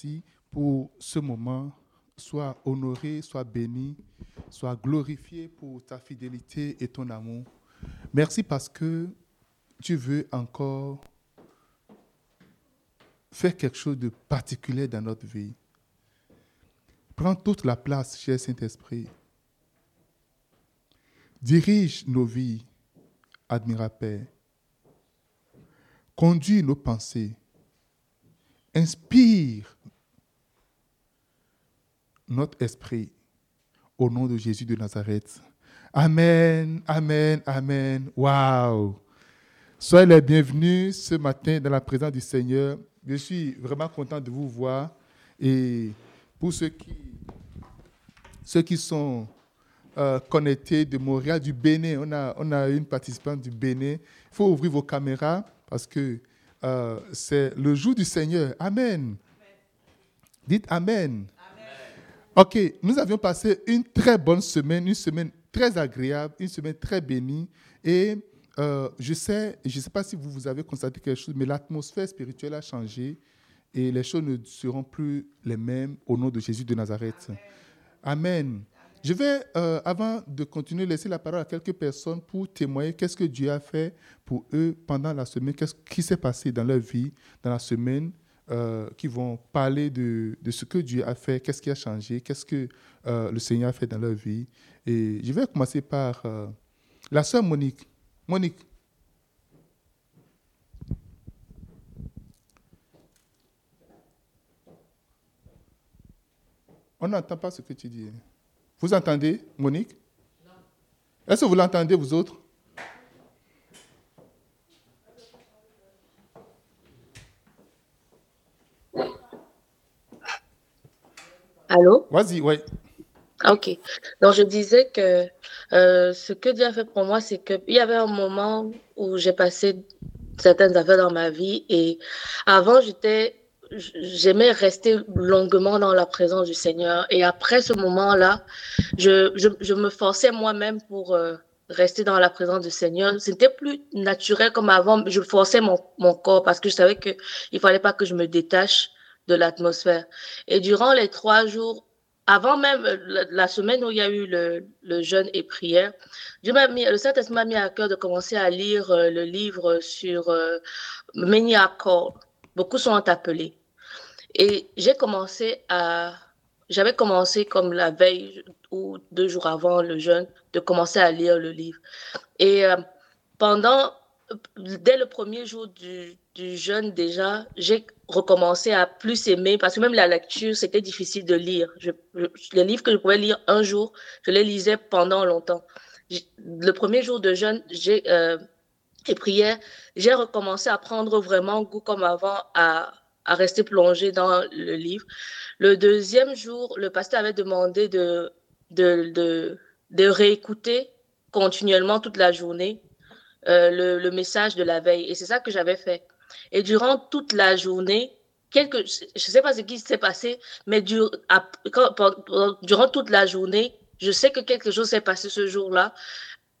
Merci pour ce moment. Sois honoré, sois béni, sois glorifié pour ta fidélité et ton amour. Merci parce que tu veux encore faire quelque chose de particulier dans notre vie. Prends toute la place, cher Saint-Esprit. Dirige nos vies, admirable Père. Conduis nos pensées. Inspire notre esprit au nom de Jésus de Nazareth. Amen, amen, amen. Waouh! Soyez les bienvenus ce matin dans la présence du Seigneur. Je suis vraiment content de vous voir. Et pour ceux qui, ceux qui sont euh, connectés de Montréal, du Bénin, on a, on a une participante du Bénin. Il faut ouvrir vos caméras parce que euh, c'est le jour du Seigneur. Amen. Dites Amen. Ok, nous avions passé une très bonne semaine, une semaine très agréable, une semaine très bénie. Et euh, je sais, je ne sais pas si vous, vous avez constaté quelque chose, mais l'atmosphère spirituelle a changé et les choses ne seront plus les mêmes au nom de Jésus de Nazareth. Amen. Je vais, euh, avant de continuer, laisser la parole à quelques personnes pour témoigner qu'est-ce que Dieu a fait pour eux pendant la semaine, qu'est-ce qui s'est passé dans leur vie dans la semaine. Euh, qui vont parler de, de, ce que Dieu a fait, qu'est-ce qui a changé, qu'est-ce que euh, le Seigneur a fait dans leur vie. Et je vais commencer par euh, la sœur Monique. Monique. On n'entend pas ce que tu dis. Vous entendez, Monique? Non. Est-ce que vous l'entendez, vous autres? Allô? Vas-y, oui. Ok. Donc, je disais que euh, ce que Dieu a fait pour moi, c'est qu'il y avait un moment où j'ai passé certaines affaires dans ma vie et avant, j'étais j'aimais rester longuement dans la présence du Seigneur. Et après ce moment-là, je, je, je, me forçais moi-même pour euh, rester dans la présence du Seigneur. C'était plus naturel comme avant. Je forçais mon, mon corps parce que je savais qu'il ne fallait pas que je me détache de l'atmosphère. Et durant les trois jours, avant même euh, la, semaine où il y a eu le, jeûne et prière, Dieu m'a mis, le Saint-Esprit m'a mis à cœur de commencer à lire euh, le livre sur euh, Beaucoup sont appelés. Et j'ai commencé à, j'avais commencé comme la veille ou deux jours avant le jeûne, de commencer à lire le livre. Et euh, pendant, dès le premier jour du, jeûne déjà, j'ai recommencé à plus aimer parce que même la lecture, c'était difficile de lire. Je, les livres que je pouvais lire un jour, je les lisais pendant longtemps. Le premier jour de jeûne, j'ai euh, et j'ai recommencé à prendre vraiment goût comme avant à, rester plongé dans le livre. Le deuxième jour, le pasteur avait demandé de, de, de, de réécouter continuellement toute la journée euh, le, message de la veille. Et c'est ça que j'avais fait. Et durant toute la journée, quelque, je ne sais pas ce qui s'est passé, mais quand, durant toute la journée, je sais que quelque chose s'est passé ce jour-là.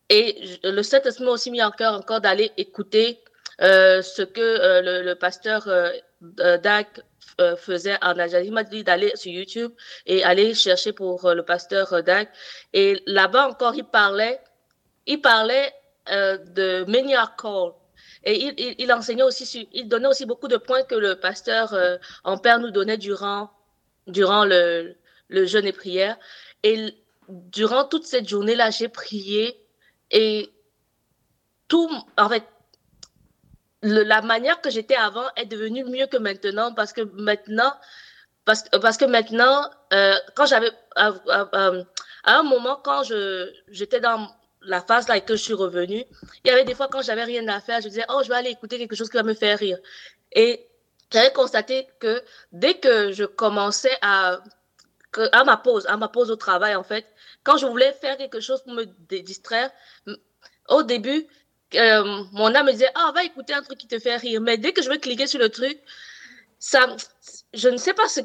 Et le Saint-Esprit m'a aussi mis en cœur encore d'aller écouter euh, ce que euh, le, pasteur euh, euh, faisait en Algérie. Il m'a dit d'aller sur YouTube et aller chercher pour le pasteur Dag. Et là-bas encore, il parlait, il parlait de Meniar Call. Et il, il, enseignait aussi, il donnait aussi beaucoup de points que le pasteur euh, en père nous donnait durant, durant le, le jeûne et prière. Et durant toute cette journée-là, j'ai prié et tout, en fait, la manière que j'étais avant est devenue mieux que maintenant parce que maintenant, parce, parce que maintenant, euh, quand j'avais, à, un moment, quand j'étais dans la phase là que je suis revenue, il y avait des fois quand j'avais rien à faire, je disais, oh, je vais aller écouter quelque chose qui va me faire rire. Et j'avais constaté que dès que je commençais à, que, ma pause, à ma pause au travail, en fait, quand je voulais faire quelque chose pour me distraire, au début, euh, mon âme me disait, ah, va écouter un truc qui te fait rire. Mais dès que je vais cliquer sur le truc, ça, je ne sais pas ce,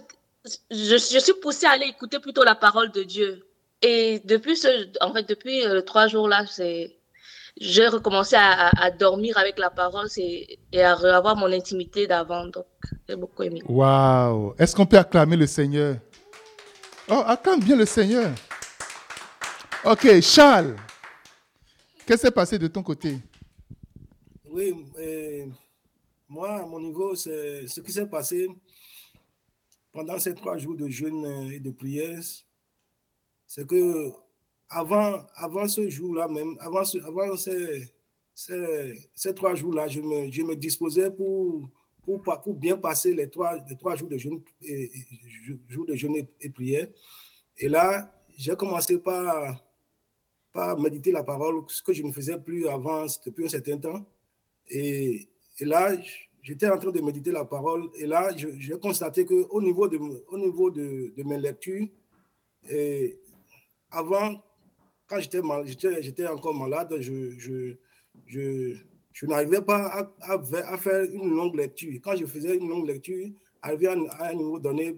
je, je suis poussée à aller écouter plutôt la parole de Dieu. Et depuis ce, en fait, depuis euh, trois jours là, c'est, j'ai recommencé à, dormir avec la parole et, à avoir mon intimité d'avant. Donc, j'ai beaucoup aimé. Waouh! Est-ce qu'on peut acclamer le Seigneur? Oh, acclame bien le Seigneur. Ok, Charles, qu'est-ce qui s'est passé de ton côté? Oui, euh, moi, à mon niveau, c'est ce qui s'est passé pendant ces trois jours de jeûne et de prière, c'est que avant, avant ce jour-là même, avant, avant ces, ces, trois jours-là, je me, je me disposais pour, pour, pour, bien passer les trois, les trois jours de jeûne et, jours de jeûne et, prière. Et là, j'ai commencé par, par méditer la parole, ce que je ne faisais plus avant depuis un certain temps. Et, et là, j'étais en train de méditer la parole et là, j'ai constaté qu'au niveau, de, au niveau de, de mes lectures, avant, quand j'étais encore malade, je, je, je, je n'arrivais pas à, à, faire une longue lecture. Quand je faisais une longue lecture, arrivé à, un niveau donné,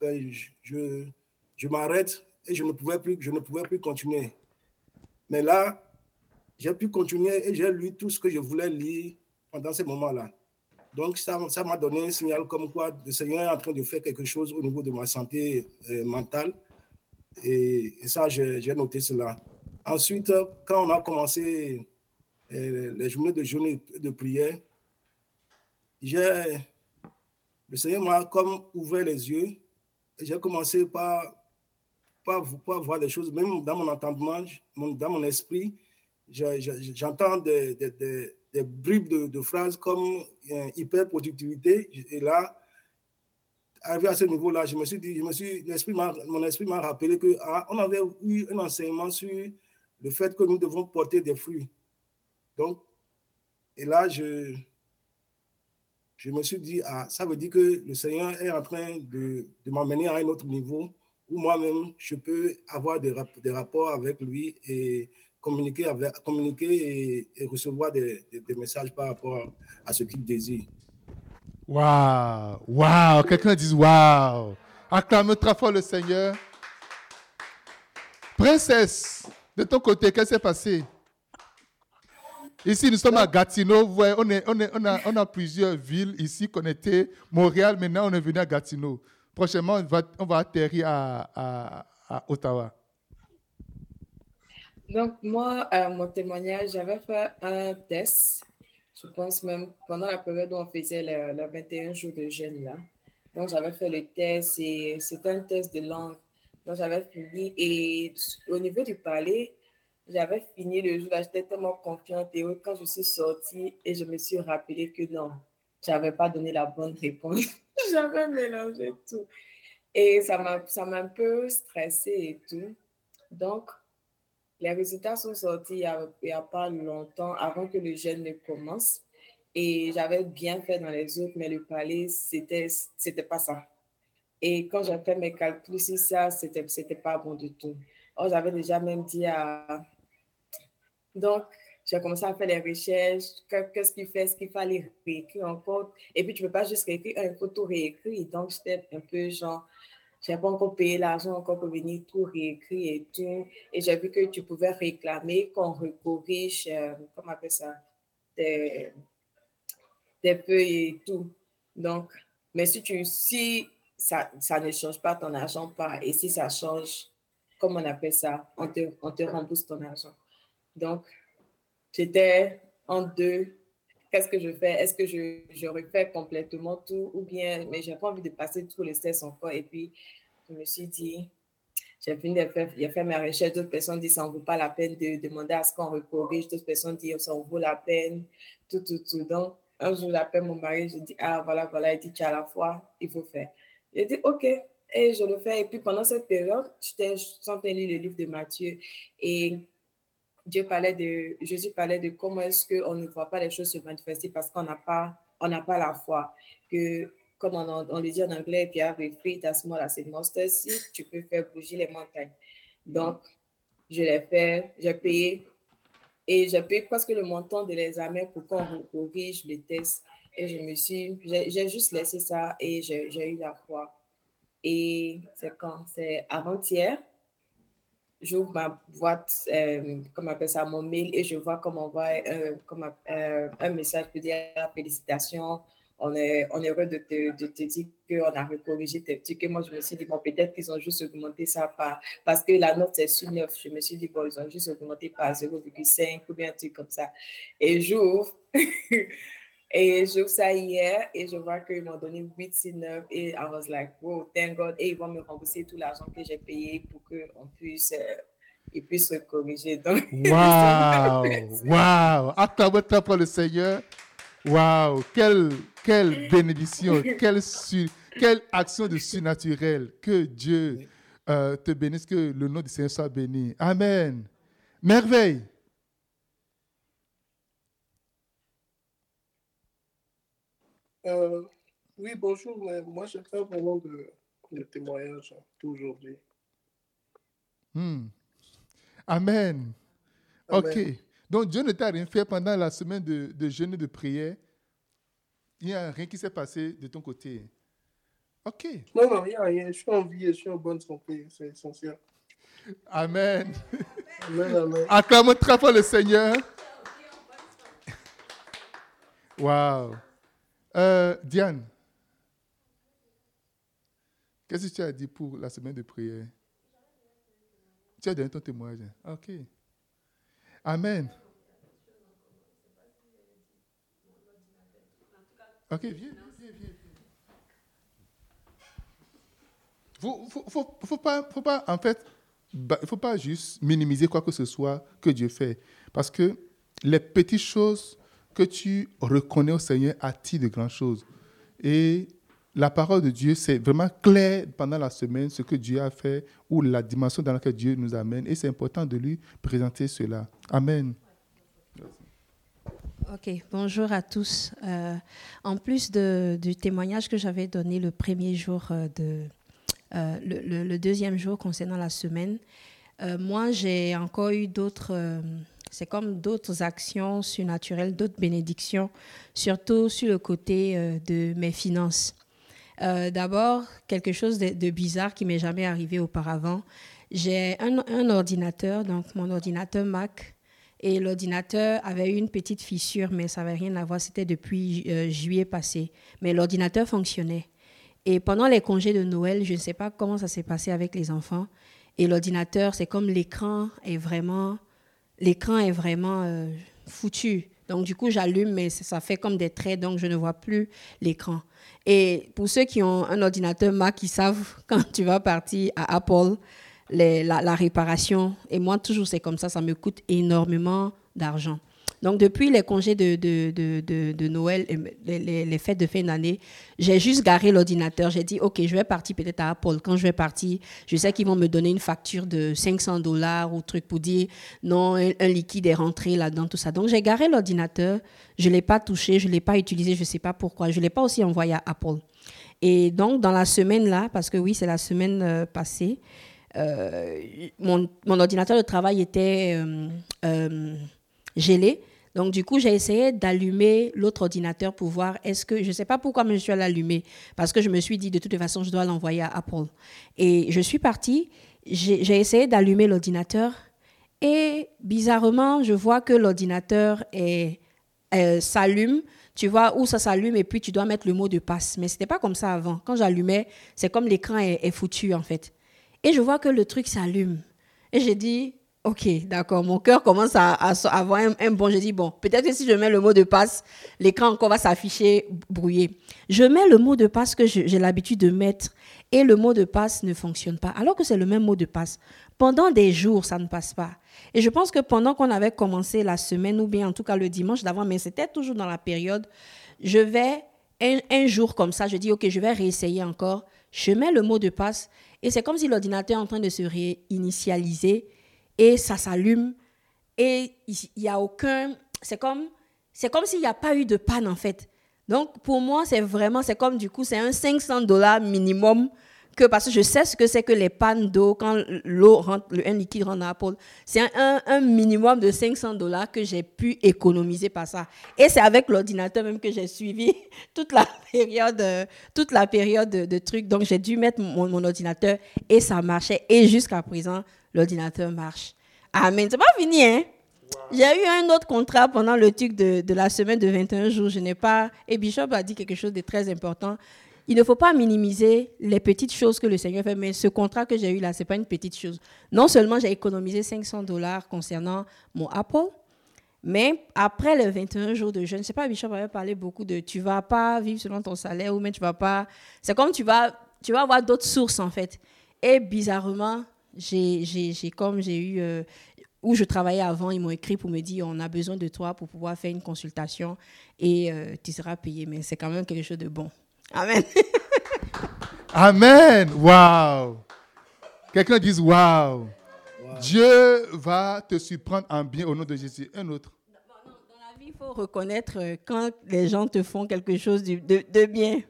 ben, je, je m'arrête et je ne, pouvais plus, je ne pouvais plus continuer. Mais là, j'ai pu continuer et j'ai lu tout ce que je voulais lire pendant ces moments-là. Donc, ça m'a donné un signal comme quoi le Seigneur est en train de faire quelque chose au niveau de ma santé euh, mentale. Et, ça, j'ai noté cela. Ensuite, quand on a commencé euh, les journées de prière, le Seigneur m'a comme ouvert les yeux. J'ai commencé par, par, voir des choses, même dans mon entendement, dans mon esprit, j'entends des bribes de, phrases comme euh, hyper-productivité. Et là, arrivé à ce niveau-là, je me suis dit, mon esprit m'a rappelé qu'on ah, avait eu un enseignement sur le fait que nous devons porter des fruits. Donc, et là, je, me suis dit, ah, ça veut dire que le Seigneur est en train de, de m'emmener à un autre niveau où moi-même, je peux avoir des, des rapports avec lui et communiquer, communiquer et, recevoir des, messages par rapport à ce qu'il désire. Waouh, waouh, quelqu'un dit waouh. Acclame très fort le Seigneur. Princesse, de ton côté, qu'est-ce qui s'est passé? Ici, nous sommes à Gatineau. Vous voyez, on, a, plusieurs villes ici connectées. Montréal, maintenant, on est venu à Gatineau. Prochainement, on va, atterrir à Ottawa. Donc, moi, mon témoignage, j'avais fait un test, je pense même pendant la période où on faisait le, 21 jours de jeûne là. Donc, j'avais fait le test et c'était un test de langue. Donc, j'avais fini et au niveau du palais, j'avais fini le jour là, j'étais tellement confiante et quand je suis sortie et je me suis rappelé que non, j'avais pas donné la bonne réponse. j'avais mélangé tout. Et ça m'a un peu stressée et tout. Donc, les résultats sont sortis il n'y a, pas longtemps, avant que le jeûne ne commence. Et j'avais bien fait dans les autres, mais le palais, c'était c'était pas ça. Et quand j'ai fait mes calculs, si ça, c'était c'était pas bon du tout. Oh, j'avais déjà même dit à... Donc, j'ai commencé à faire les recherches, qu'est-ce qu'il fait, ce qu'il fallait réécrire encore. Et puis, tu ne peux pas juste réécrire, faut tout réécrire. Donc, j'étais un peu genre, j'ai pas encore payé l'argent encore pour venir tout réécrire et tout. Et j'ai vu que tu pouvais réclamer qu'on recorrige, euh, comment on appelle ça, des, des feuilles et tout. Donc, mais si tu, si ça, ça ne change pas ton argent pas, et si ça change, comment on appelle ça, on te, on te rembourse ton argent. Donc, j'étais en deux. Qu'est-ce que je fais? Est-ce que je, je refais complètement tout ou bien, mais j'ai pas envie de passer tous les tests encore et puis je me suis dit, j'ai fini de faire, j'ai fait ma recherche, d'autres personnes disent ça ne vaut pas la peine de demander à ce qu'on recorrige, d'autres personnes disent ça en vaut la peine, tout, tout, tout. Donc, un jour, j'appelle mon mari, je dis, ah, voilà, voilà, il dit qu'à la fois, il faut faire. J'ai dit, OK, et je le fais. Et puis pendant cette période, j'étais en train de lire le livre de Matthieu et Dieu parlait de, Jésus parlait de comment est-ce qu'on ne voit pas les choses se manifester parce qu'on n'a pas, on n'a pas la foi. Que comme on, le dit en anglais, if you have a faith as small as mustard seed, tu peux faire bouger les montagnes. Donc, je l'ai fait, j'ai payé et j'ai payé presque le montant de l'examen pour qu'on corrige les tests. Et je me suis, j'ai juste laissé ça et j'ai eu la foi. Et c'est quand? C'est avant-hier. J'ouvre ma boîte, euh, comme on appelle ça, mon mail, et je vois comment on voit euh, comme, euh, un message pour dire félicitations, on est, on est heureux de te, de te dire qu'on a recorrigé tes trucs. Et moi, je me suis dit, bon, peut-être qu'ils ont juste augmenté ça par, parce que la note, c'est sur 9. Je me suis dit, bon, ils ont juste augmenté par 0,5 ou bien un truc comme ça. Et j'ouvre. Et j'ouvre ça hier et je vois qu'ils m'ont donné 8 sur 9 et I was like, wow, thank God. Et ils vont me rembourser tout l'argent que j'ai payé pour qu'on puisse, euh, ils puissent corriger. Donc, Waouh! Waouh! Acclamez pour le Seigneur. Waouh! Quelle, quelle bénédiction, quelle, su, quelle action de surnaturel. Que Dieu euh, te bénisse, que le nom du Seigneur soit béni. Amen. Merveille. Euh, oui, bonjour. mais Moi, je fais vraiment de, de témoignages tout aujourd'hui. Hmm. Amen. Amen. Ok. Donc Dieu ne t'a rien fait pendant la semaine de, de jeûne et de prière. Il n'y a rien qui s'est passé de ton côté. Ok. Non, non, il n'y a rien. Je suis en vie et je suis en bonne santé. C'est essentiel. Amen. Amen, amen. Acclamons très fort le Seigneur. Wow. Euh, Diane, qu'est-ce que tu as dit pour la semaine de prière? Tu as donné ton témoignage. Ok. Amen. Ok, viens, viens, viens. Faut, pas, faut pas, en fait, faut pas juste minimiser quoi que ce soit que Dieu fait. Parce que les petites choses que tu reconnais au Seigneur attirent de grandes choses. Et la parole de Dieu, c'est vraiment clair pendant la semaine ce que Dieu a fait ou la dimension dans laquelle Dieu nous amène. Et c'est important de lui présenter cela. Amen. Ok, bonjour à tous. Euh, en plus du témoignage que j'avais donné le premier jour euh, de euh, le, deuxième jour concernant la semaine, moi j'ai encore eu d'autres, c'est comme d'autres actions surnaturelles, d'autres bénédictions, surtout sur le côté euh, de mes finances. Euh, D'abord, quelque chose de, bizarre qui m'est jamais arrivé auparavant. J'ai un, un ordinateur, donc mon ordinateur Mac, et l'ordinateur avait eu une petite fissure, mais ça n'avait rien à voir, c'était depuis euh, juillet passé. Mais l'ordinateur fonctionnait. Et pendant les congés de Noël, je ne sais pas comment ça s'est passé avec les enfants. Et l'ordinateur, c'est comme l'écran est vraiment, l'écran est vraiment euh, foutu. Donc du coup, j'allume, mais ça- fait comme des traits, donc je ne vois plus l'écran. Et pour ceux qui ont un ordinateur Mac, ils savent quand tu vas partir à Apple, la réparation, et moi toujours c'est comme ça, ça me coûte énormément d'argent. Donc depuis les congés de, Noël, les, les- fêtes de fin d'année, j'ai juste garé l'ordinateur. J'ai dit, OK, je vais partir peut-être à Apple. Quand je vais partir, je sais qu'ils vont me donner une facture de 500 dollars ou truc pour dire, non, un, liquide est rentré là-dedans, tout ça. Donc j'ai garé l'ordinateur, je ne l'ai pas touché, je ne l'ai pas utilisé, je ne sais pas pourquoi. Je ne l'ai pas aussi envoyé à Apple. Et donc, dans la semaine là, parce que oui, c'est la semaine euh, passée, euh, mon, mon ordinateur de travail était euh, gelé. Donc, du coup, j'ai essayé d'allumer l'autre ordinateur pour voir est-ce que, je ne sais pas pourquoi, mais je suis allée parce que je me suis dit, de toute façon, je dois l'envoyer à Apple. Et je suis partie, j'ai essayé d'allumer l'ordinateur, et bizarrement, je vois que l'ordinateur euh, s'allume, tu vois, où ça s'allume, et puis tu dois mettre le mot de passe. Mais ce n'était pas comme ça avant. Quand j'allumais, c'est comme l'écran est foutu, en fait. Et je vois que le truc s'allume. Et j'ai dit, OK, d'accord, mon cœur commence à, avoir un, bon. J'ai dit, bon, peut-être que si je mets le mot de passe, l'écran encore va s'afficher brouillé. Je mets le mot de passe que je- j'ai l'habitude de mettre et le mot de passe ne fonctionne pas, alors que c'est le même mot de passe. Pendant des jours, ça ne passe pas. Et je pense que pendant qu'on avait commencé la semaine, ou bien en tout cas le dimanche d'avant, mais c'était toujours dans la période, je vais, un, un jour comme ça, je dis, OK, je vais réessayer encore. Je mets le mot de passe et c'est comme si l'ordinateur est en train de se réinitialiser et ça s'allume et il n'y a aucun... C'est comme, c'est comme s'il n'y a pas eu de panne en fait. Donc pour moi, c'est vraiment, c'est comme du coup, c'est un 500 dollars minimum que parce que je sais ce que c'est que les pannes d'eau quand l'eau rentre, le, un liquide rentre dans la peau. C'est un, un- minimum de 500 dollars que j'ai pu économiser par ça. Et c'est avec l'ordinateur même que j'ai suivi toute la période, euh, toute la période de, de trucs. Donc j'ai dû mettre mon, mon ordinateur et ça marchait. Et jusqu'à présent, l'ordinateur marche. Amen. C'est pas fini, hein? J'ai eu un autre contrat pendant le truc de, de, la semaine de 21 jours. Je n'ai pas. Et Bishop a dit quelque chose de très important. Il ne faut pas minimiser les petites choses que le Seigneur fait, mais ce contrat que j'ai eu là, ce n'est pas une petite chose. Non seulement j'ai économisé 500 dollars concernant mon Apple, mais après les 21 jours de jeûne, je ne sais pas, Bishop avait parlé beaucoup de tu ne vas pas vivre selon ton salaire ou même tu vas pas. C'est comme tu vas, tu vas avoir d'autres sources en fait. Et bizarrement, j'ai comme j'ai eu. Euh, où je travaillais avant, ils m'ont écrit pour me dire on a besoin de toi pour pouvoir faire une consultation et euh, tu seras payé. Mais c'est quand même quelque chose de bon. Amen. Amen. Wow. Quelqu'un dise wow. Dieu va te surprendre en bien au nom de Jésus. Un autre. Dans la vie, il faut reconnaître euh, quand les gens te font quelque chose de, de, bien.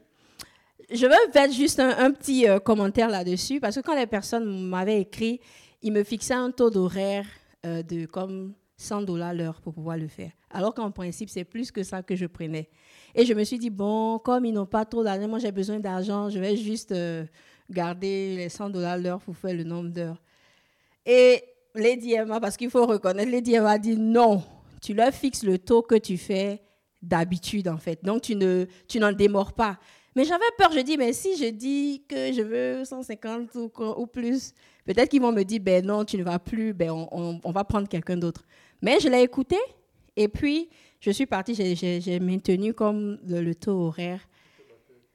Je veux faire juste un, petit euh, commentaire là-dessus parce que quand les personnes m'avaient écrit, ils me fixaient un taux d'horaire euh, de comme 100 dollars l'heure pour pouvoir le faire. Alors qu'en principe, c'est plus que ça que je prenais. Et je me suis dit, bon, comme ils n'ont pas trop d'argent, moi j'ai besoin d'argent, je vais juste garder les 100 dollars l'heure pour faire le nombre d'heures. Et Lady Emma, parce qu'il faut reconnaître, Lady Emma a dit non, tu leur fixes le taux que tu fais d'habitude en fait. Donc tu ne tu n'en démords pas. Mais j'avais peur, je dis, mais si je dis que je veux 150 ou, plus, peut-être qu'ils vont me dire, ben non, tu ne vas plus, ben on, va prendre quelqu'un d'autre. Mais je l'ai écouté et puis je suis partie, j'ai maintenu comme le taux horaire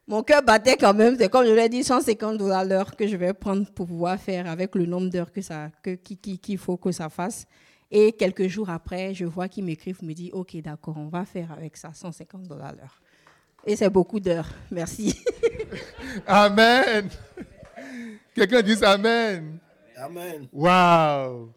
mon cœur battait quand même. C'est comme je l'ai dit, 150 dollars l'heure que je vais prendre pour pouvoir faire avec le nombre d'heures que que, qu'il faut que ça fasse. Et quelques jours après, je vois qu'ils m'écrivent, me dit, OK, d'accord, on va faire avec ça, 150 dollars l'heure. Et c'est beaucoup d'heures. Merci. Amen. Quelqu'un dit Amen. Amen. Waouh.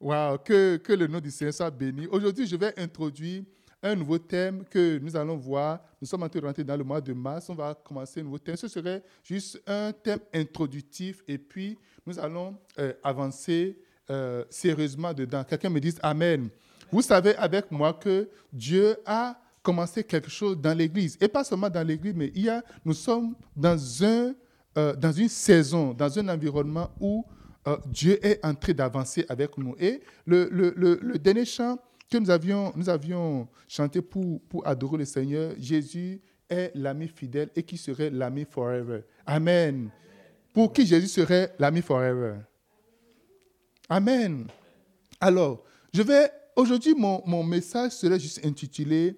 Waouh. Que, que le nom du Seigneur soit béni. Aujourd'hui, je vais introduire un nouveau thème que nous allons voir. Nous sommes en train de rentrer dans le mois de mars. On va commencer un nouveau thème. Ce serait juste un thème introductif et puis nous allons euh, avancer euh, sérieusement dedans. Quelqu'un me dit Amen. Vous savez avec moi que Dieu a commencé quelque chose dans l'Église. Et pas seulement dans l'Église, mais il y a, nous sommes dans, un, euh, dans une saison, dans un environnement où Dieu est en train d'avancer avec nous. Et le, le dernier chant que nous avions, nous avions chanté pour, pour adorer le Seigneur, Jésus est l'ami fidèle et qui serait l'ami forever. Amen. Pour qui Jésus serait l'ami forever? Amen. Alors, je vais, aujourd'hui, mon, mon message serait juste intitulé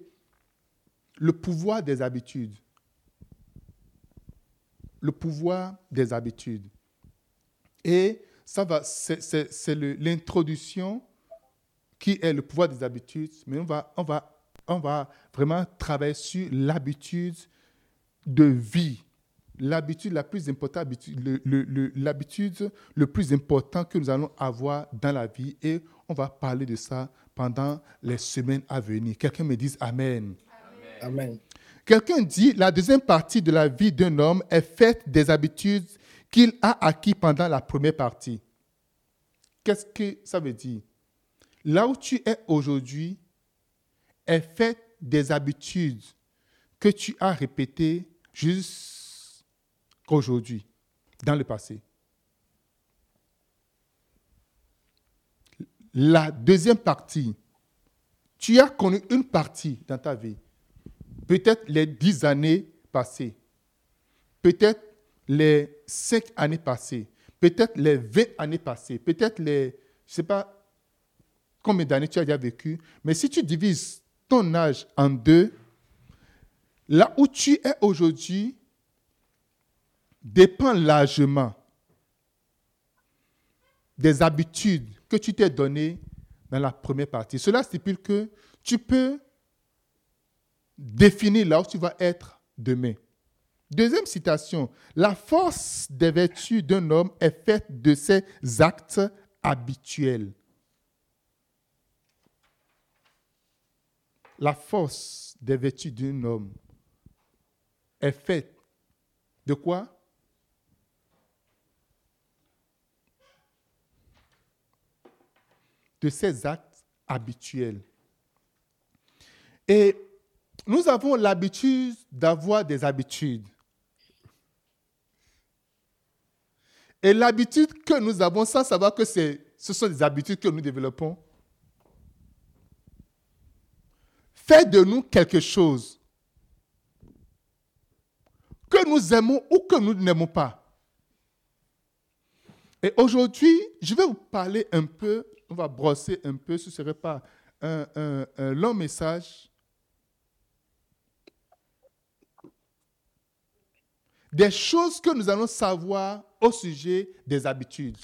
Le pouvoir des habitudes. Le pouvoir des habitudes. Et ça va, c'est l'introduction qui est le pouvoir des habitudes, mais on va, on va, on va vraiment travailler sur l'habitude de vie. L'habitude la plus importante, l'habitude le, plus important que nous allons avoir dans la vie et on va parler de ça pendant les semaines à venir. Quelqu'un me dise Amen. Quelqu'un dit la deuxième partie de la vie d'un homme est faite des habitudes qu'il a acquis pendant la première partie. Qu'est-ce que ça veut dire? Là où tu es aujourd'hui est fait des habitudes que tu as répétées jusqu'aujourd'hui, dans le passé. La deuxième partie, tu as connu une partie dans ta vie, peut-être les dix années passées, peut-être les cinq années passées, peut-être les vingt années passées, peut-être les, je sais pas, combien d'années tu as déjà vécu. Mais si tu divises ton âge en deux, là où tu es aujourd'hui dépend largement des habitudes que tu t'es données dans la première partie. Cela stipule que tu peux définir là où tu vas être demain. Deuxième citation, la force des vertus d'un homme est faite de ses actes habituels. la force des vertus d'un homme est faite de quoi? De ses actes habituels. Et nous avons l'habitude d'avoir des habitudes. Et l'habitude que nous avons sans savoir que ce sont des habitudes que nous développons, fait de nous quelque chose que nous aimons ou que nous n'aimons pas. Et aujourd'hui, je vais vous parler un peu, on va brosser un peu, ce ne serait pas un, un long message. Des choses que nous allons savoir au sujet des habitudes.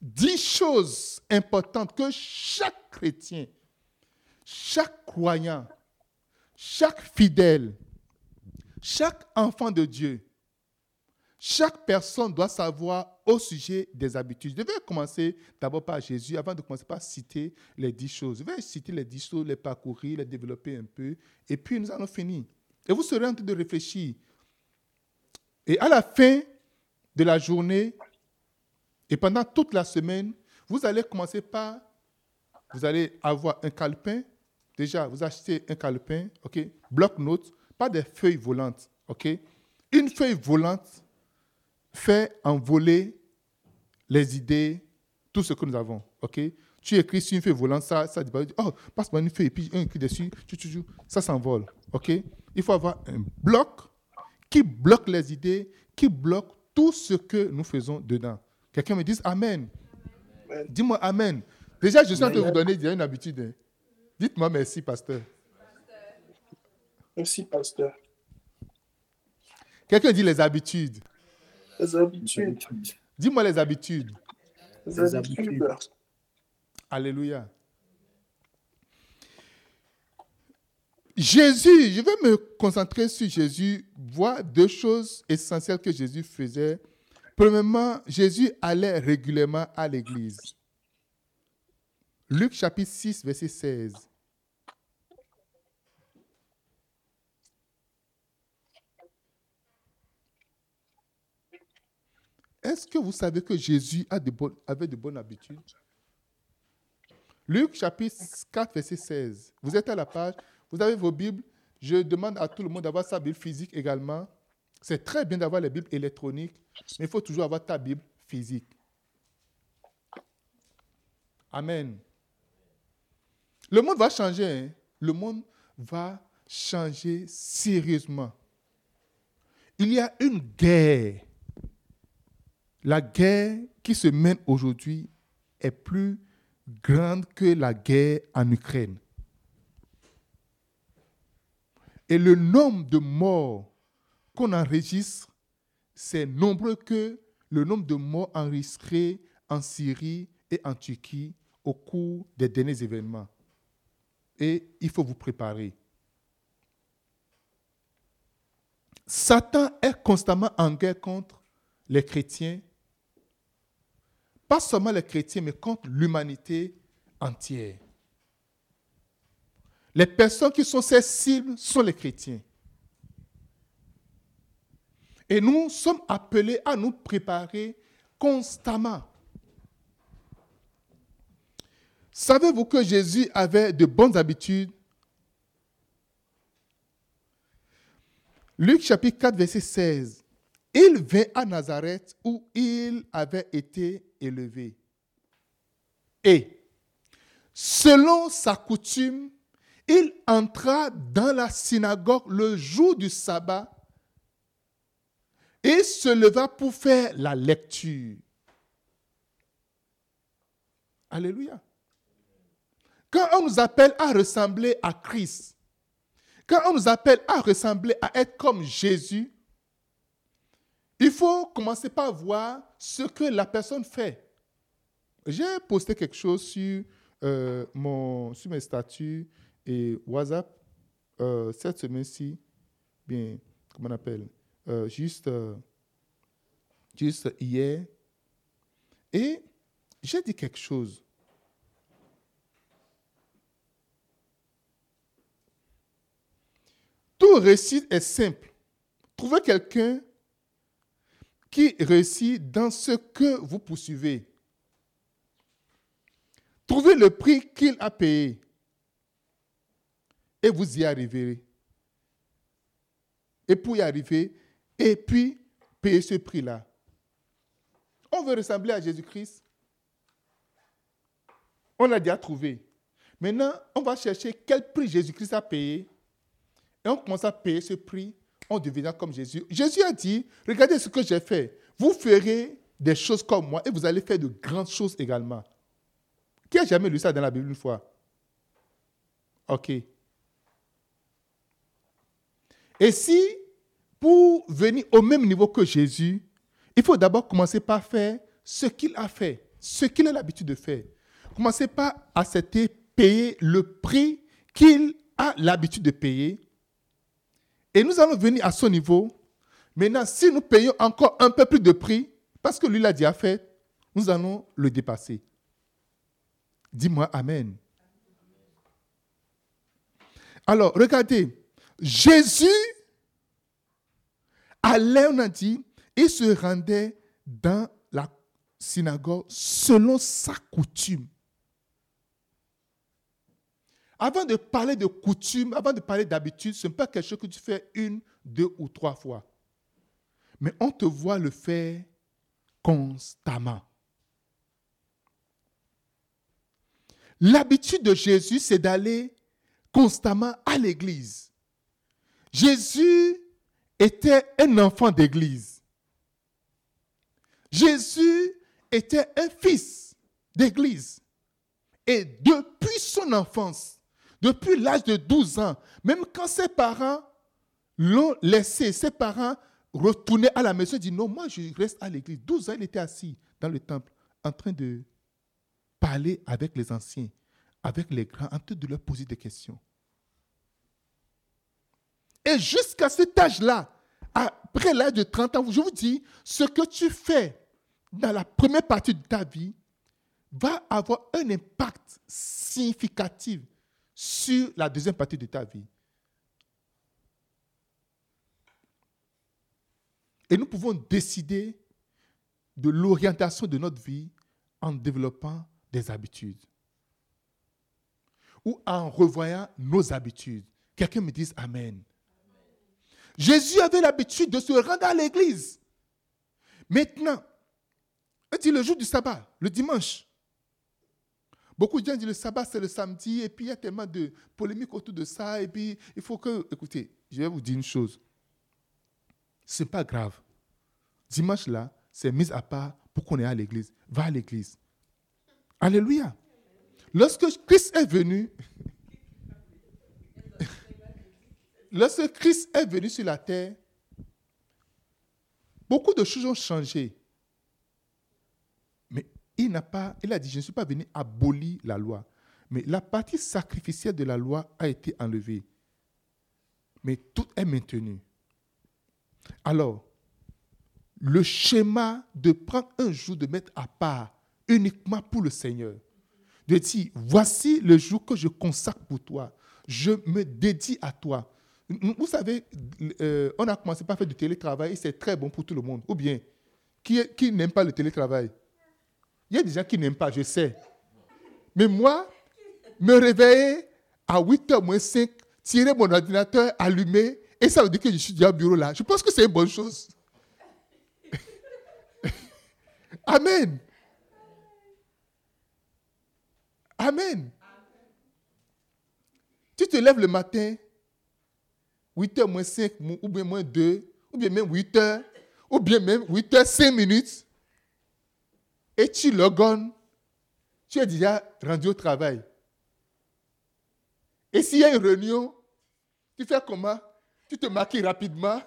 Dix choses importantes que chaque chrétien, chaque croyant, chaque fidèle, chaque enfant de Dieu, chaque personne doit savoir au sujet des habitudes. Je vais commencer d'abord par Jésus avant de commencer par citer les dix choses. Je vais citer les dix choses, les parcourir, les développer un peu, et puis nous allons finir. Et vous serez en train de réfléchir. Et à la fin de la journée, et pendant toute la semaine, vous allez commencer par, vous allez avoir un calepin. Déjà, vous achetez un calepin, ok, bloc-notes, pas des feuilles volantes, ok? Une feuille volante fait envoler les idées, tout ce que nous avons, ok? Tu écris sur une feuille volante, ça, ça dit, oh, passe-moi une feuille, et puis un écrit dessus, ça s'envole, ok? Il faut avoir un bloc qui bloque les idées, qui bloque tout ce que nous faisons dedans. Quelqu'un me dit Amen. Dis-moi Amen. Déjà, je suis en train de vous donner une habitude. Hein. Dites-moi merci, pasteur. Merci, pasteur. Quelqu'un dit les habitudes. Les habitudes. Dis-moi les habitudes. Les habitudes. Alléluia. Jésus, je vais me concentrer sur Jésus, voir deux choses essentielles que Jésus faisait Premièrement, Jésus allait régulièrement à l'église. Luc chapitre 6, verset 16. Est-ce que vous savez que Jésus avait de bonnes habitudes? Luc chapitre 4, verset 16. Vous êtes à la page, vous avez vos Bibles. Je demande à tout le monde d'avoir sa Bible physique également. C'est très bien d'avoir les Bibles électroniques, mais il faut toujours avoir ta Bible physique. Amen. Le monde va changer. Hein. Le monde va changer sérieusement. Il y a une guerre. La guerre qui se mène aujourd'hui est plus grande que la guerre en Ukraine. Et le nombre de morts qu'on enregistre, c'est nombreux que le nombre de morts enregistrés en Syrie et en Turquie au cours des derniers événements. Et il faut vous préparer. Satan est constamment en guerre contre les chrétiens, pas seulement les chrétiens, mais contre l'humanité entière. Les personnes qui sont ses cibles sont les chrétiens. Et nous sommes appelés à nous préparer constamment. Savez-vous que Jésus avait de bonnes habitudes? Luc chapitre 4, verset 16. Il vint à Nazareth où il avait été élevé. Et, selon sa coutume, il entra dans la synagogue le jour du sabbat et se leva pour faire la lecture. Alléluia. Quand on nous appelle à ressembler à Christ, quand on nous appelle à ressembler, à être comme Jésus, il faut commencer par voir ce que la personne fait. J'ai posté quelque chose sur, euh, mon, sur mes statuts et WhatsApp euh, cette semaine-ci. Bien, comment on appelle euh, juste, juste hier. Et j'ai dit quelque chose. Tout récit est simple. Trouvez quelqu'un qui réussit dans ce que vous poursuivez. Trouvez le prix qu'il a payé et vous y arriverez. et pour y arriver, et puis payer ce prix-là. On veut ressembler à Jésus-Christ. On l'a déjà trouvé. Maintenant, on va chercher quel prix Jésus-Christ a payé. Et on commence à payer ce prix. On devient comme Jésus. Jésus a dit, regardez ce que j'ai fait. Vous ferez des choses comme moi et vous allez faire de grandes choses également. Qui a jamais lu ça dans la Bible une fois? Ok. Et si, pour venir au même niveau que Jésus, il faut d'abord commencer par faire ce qu'il a fait, ce qu'il a l'habitude de faire. Commencez pas à accepter, payer le prix qu'il a l'habitude de payer. Et nous allons venir à son niveau. Maintenant, si nous payons encore un peu plus de prix, parce que lui l'a déjà fait, nous allons le dépasser. Dis-moi Amen. Alors, regardez, Jésus allait, on a dit, il se rendait dans la synagogue selon sa coutume. Avant de parler de coutume, avant de parler d'habitude, ce n'est pas quelque chose que tu fais une, deux ou trois fois. Mais on te voit le faire constamment. L'habitude de Jésus, c'est d'aller constamment à l'église. Jésus était un enfant d'église. Jésus était un fils d'église. Et depuis son enfance, depuis l'âge de 12 ans, même quand ses parents l'ont laissé, ses parents retournaient à la maison, et dit non, moi je reste à l'église. 12 ans, il était assis dans le temple en train de parler avec les anciens, avec les grands, en train de leur poser des questions. Et jusqu'à cet âge-là, après l'âge de 30 ans, je vous dis, ce que tu fais dans la première partie de ta vie va avoir un impact significatif sur la deuxième partie de ta vie. Et nous pouvons décider de l'orientation de notre vie en développant des habitudes ou en revoyant nos habitudes. Quelqu'un me dise Amen. Jésus avait l'habitude de se rendre à l'église. Maintenant, il le jour du sabbat, le dimanche. Beaucoup de gens disent le sabbat, c'est le samedi, et puis il y a tellement de polémiques autour de ça, et puis il faut que... Écoutez, je vais vous dire une chose. Ce n'est pas grave. Dimanche là, c'est mis à part pour qu'on ait à l'église. Va à l'église. Alléluia. Lorsque Christ est venu, lorsque Christ est venu sur la terre, beaucoup de choses ont changé. Il n'a pas, il a dit, je ne suis pas venu abolir la loi. Mais la partie sacrificielle de la loi a été enlevée. Mais tout est maintenu. Alors, le schéma de prendre un jour, de mettre à part uniquement pour le Seigneur, de dire, voici le jour que je consacre pour toi, je me dédie à toi. Vous savez, euh, on a commencé par faire du télétravail et c'est très bon pour tout le monde. Ou bien, qui n'aime pas le télétravail? Il y a des gens qui n'aiment pas, je sais. Mais moi, me réveiller à 8h moins 5, tirer mon ordinateur, allumer, et ça veut dire que je suis déjà au bureau là. Je pense que c'est une bonne chose. Amen. Amen. Tu te lèves le matin, 8h moins 5, ou bien moins 2, ou bien même 8h, ou bien même 8h 5 minutes, et tu logonnes, tu es déjà rendu au travail. Et s'il y a une réunion, tu fais comment? Tu te maquilles rapidement,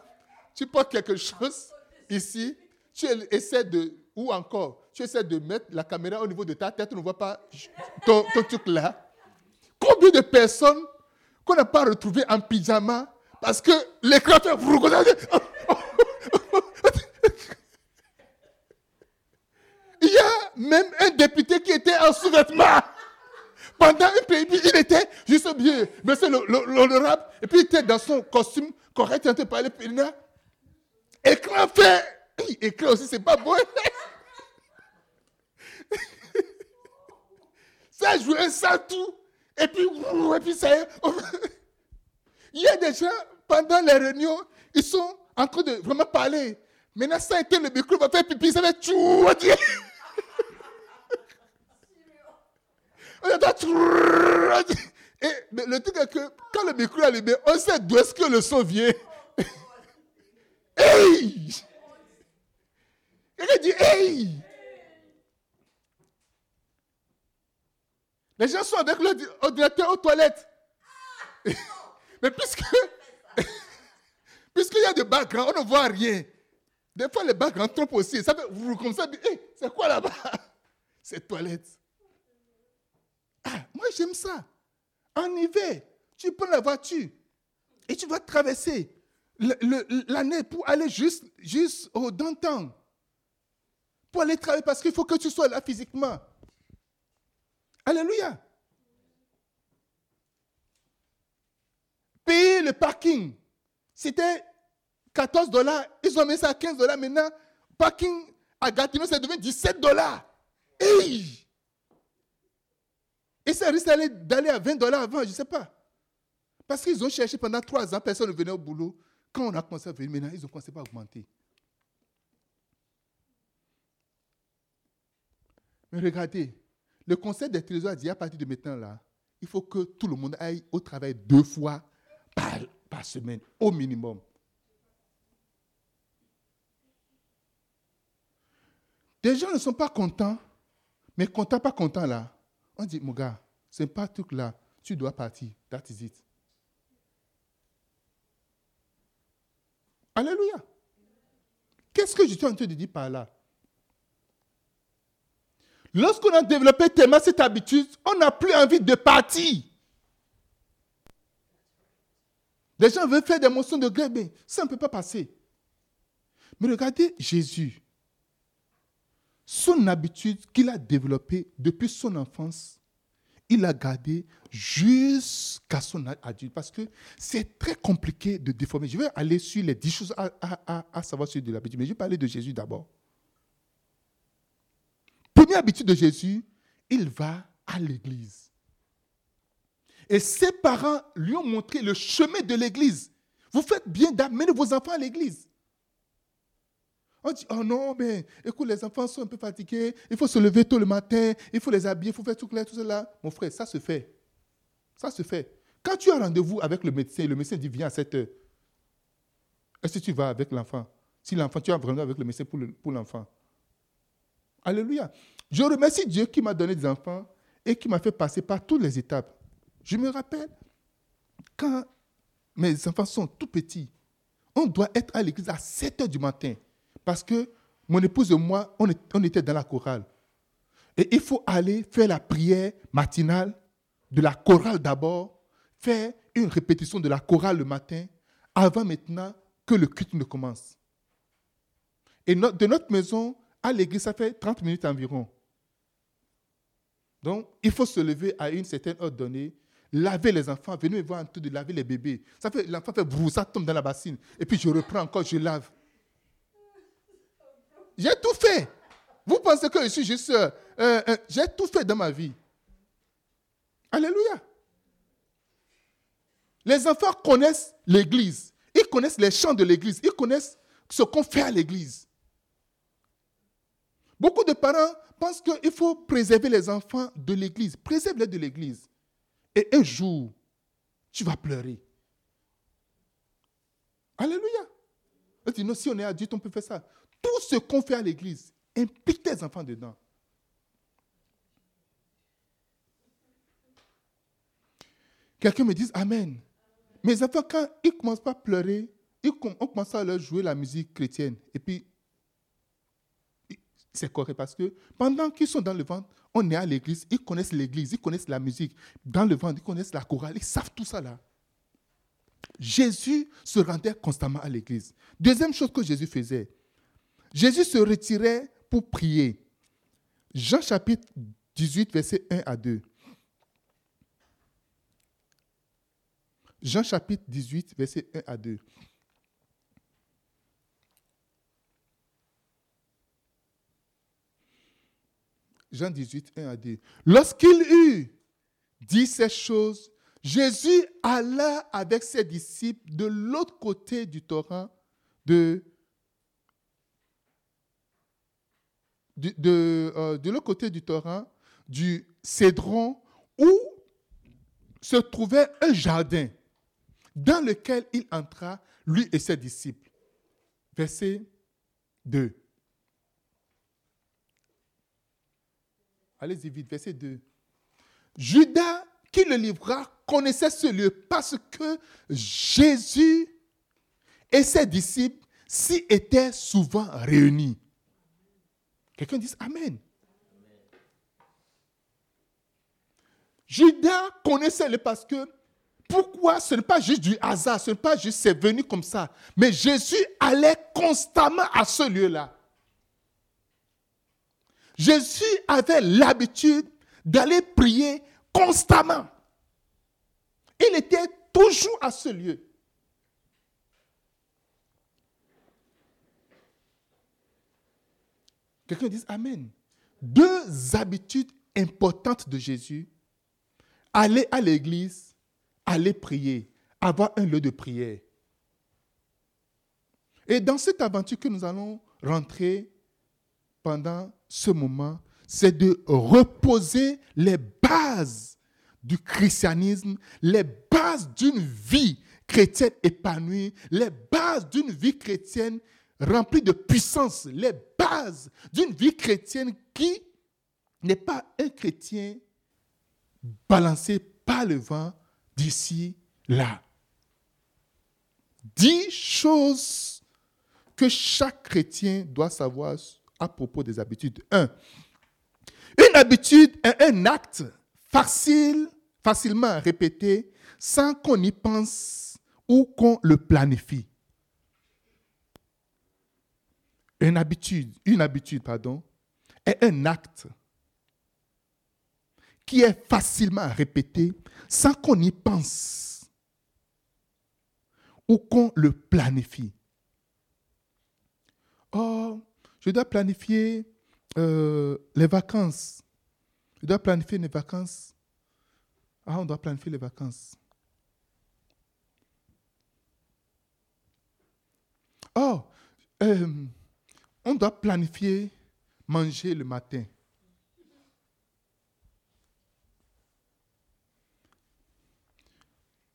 tu portes quelque chose ici, tu essaies de, ou encore, tu essaies de mettre la caméra au niveau de ta tête, on ne voit pas ton, truc là. Combien de personnes qu'on n'a pas retrouvées en pyjama parce que l'écran fait Il y a même un député qui était en sous-vêtements. Pendant un pays, il était juste bien, monsieur l'honorable, et puis il était dans son costume correct, il puis il a écran fait. Écran aussi, c'est pas bon. ça joue un tout, et puis, et puis ça. Il y a des gens, pendant les réunions, ils sont en train de vraiment parler. Maintenant, ça a été le micro, va faire pipi, ça va être tchou, on dit. On entend tchou, on dit. Et le truc est que quand le micro est allumé, on sait d'où est-ce que le son vient. hey! Il dit hey! Les gens sont avec l'ordinateur aux toilettes. Mais puisque, puisqu'il y a des backgrounds, on ne voit rien. Des fois, les backgrounds trop aussi. Ça fait comme ça. Hey, c'est quoi là-bas? C'est toilette. Moi, j'aime ça. En hiver, tu prends la voiture et tu vas traverser l'année pour aller juste, au downtown. Pour aller travailler parce qu'il faut que tu sois là physiquement. Alléluia. Payer le parking. C'était 14 dollars. Ils ont mis ça à 15 dollars. Maintenant, parking à Gatineau, ça devient 17 dollars. Et ça risque d'aller à 20 dollars avant, je ne sais pas. Parce qu'ils ont cherché pendant trois ans, personne ne venait au boulot. Quand on a commencé à venir, maintenant, ils ont commencé à augmenter. Mais regardez, le conseil des trésors a dit à partir de maintenant, là, il faut que tout le monde aille au travail deux fois par, par semaine, au minimum. Des gens ne sont pas contents, mais contents, pas contents là. On dit, mon gars, c'est pas tout là, tu dois partir. That is it. Alléluia. Qu'est-ce que je suis en train de dire par là? Lorsqu'on a développé tellement cette habitude, on n'a plus envie de partir. Les gens veulent faire des motions de grève, mais ça ne peut pas passer. Mais regardez Jésus. Son habitude qu'il a développée depuis son enfance, il a gardé jusqu'à son adulte. Parce que c'est très compliqué de déformer. Je vais aller sur les dix choses à, savoir sur de l'habitude. Mais je vais parler de Jésus d'abord. Première habitude de Jésus, il va à l'église. Et ses parents lui ont montré le chemin de l'église. Vous faites bien d'amener vos enfants à l'église. On dit, oh non, mais écoute, les enfants sont un peu fatigués, il faut se lever tôt le matin, il faut les habiller, il faut faire tout clair, tout cela. Mon frère, ça se fait. Ça se fait. Quand tu as rendez-vous avec le médecin, le médecin dit, viens à 7 heures. Est-ce que tu vas avec l'enfant? Si l'enfant, tu as vraiment avec le médecin pour l'enfant. Alléluia. Je remercie Dieu qui m'a donné des enfants et qui m'a fait passer par toutes les étapes. Je me rappelle, quand mes enfants sont tout petits, on doit être à l'église à 7 heures du matin parce que mon épouse et moi, on, était dans la chorale. Et il faut aller faire la prière matinale de la chorale d'abord, faire une répétition de la chorale le matin, avant maintenant que le culte ne commence. Et de notre maison à l'église, ça fait 30 minutes environ. Donc, il faut se lever à une certaine heure donnée, laver les enfants, venir me voir en tout de laver les bébés. Ça fait, l'enfant fait brou, ça tombe dans la bassine. Et puis je reprends encore, je lave. J'ai tout fait. Vous pensez que je suis juste... Euh, euh, j'ai tout fait dans ma vie. Alléluia. Les enfants connaissent l'église. Ils connaissent les chants de l'église. Ils connaissent ce qu'on fait à l'église. Beaucoup de parents pensent qu'il faut préserver les enfants de l'église. Préserve-les de l'église. Et un jour, tu vas pleurer. Alléluia. non, si on est adulte, on peut faire ça. Tout ce qu'on fait à l'église implique tes enfants dedans. Quelqu'un me dit Amen. Mes enfants, quand ils ne commencent pas à pleurer, on commence à leur jouer la musique chrétienne. Et puis, c'est correct parce que pendant qu'ils sont dans le ventre, on est à l'église, ils connaissent l'église, ils connaissent la musique. Dans le ventre, ils connaissent la chorale, ils savent tout ça là. Jésus se rendait constamment à l'église. Deuxième chose que Jésus faisait, Jésus se retirait pour prier. Jean chapitre 18, verset 1 à 2. Jean chapitre 18, verset 1 à 2. Jean 18, 1 à 2. Lorsqu'il eut dit ces choses, Jésus alla avec ses disciples de l'autre côté du torrent de, euh, de l'autre côté du torrent du Cédron où se trouvait un jardin dans lequel il entra, lui et ses disciples. Verset 2. Allez-y vite, verset 2. Judas, qui le livra, connaissait ce lieu parce que Jésus et ses disciples s'y étaient souvent réunis. Quelqu'un dit Amen. Judas connaissait le parce que pourquoi ce n'est pas juste du hasard, ce n'est pas juste c'est venu comme ça, mais Jésus allait constamment à ce lieu-là. Jésus avait l'habitude d'aller prier constamment. Il était toujours à ce lieu. Quelqu'un dit Amen. Deux habitudes importantes de Jésus. Aller à l'église, aller prier, avoir un lieu de prière. Et dans cette aventure que nous allons rentrer pendant ce moment, c'est de reposer les bases du christianisme, les bases d'une vie chrétienne épanouie, les bases d'une vie chrétienne remplie de puissance, les bases d'une vie chrétienne qui n'est pas un chrétien balancé par le vent d'ici, là. Dix choses que chaque chrétien doit savoir à propos des habitudes. Un, une habitude est un acte facile, facilement répété sans qu'on y pense ou qu'on le planifie. Une habitude, pardon, est un acte qui est facilement répété sans qu'on y pense ou qu'on le planifie. Oh, je dois planifier euh, les vacances. Je dois planifier les vacances. Ah, on doit planifier les vacances. Oh, euh, on doit planifier manger le matin.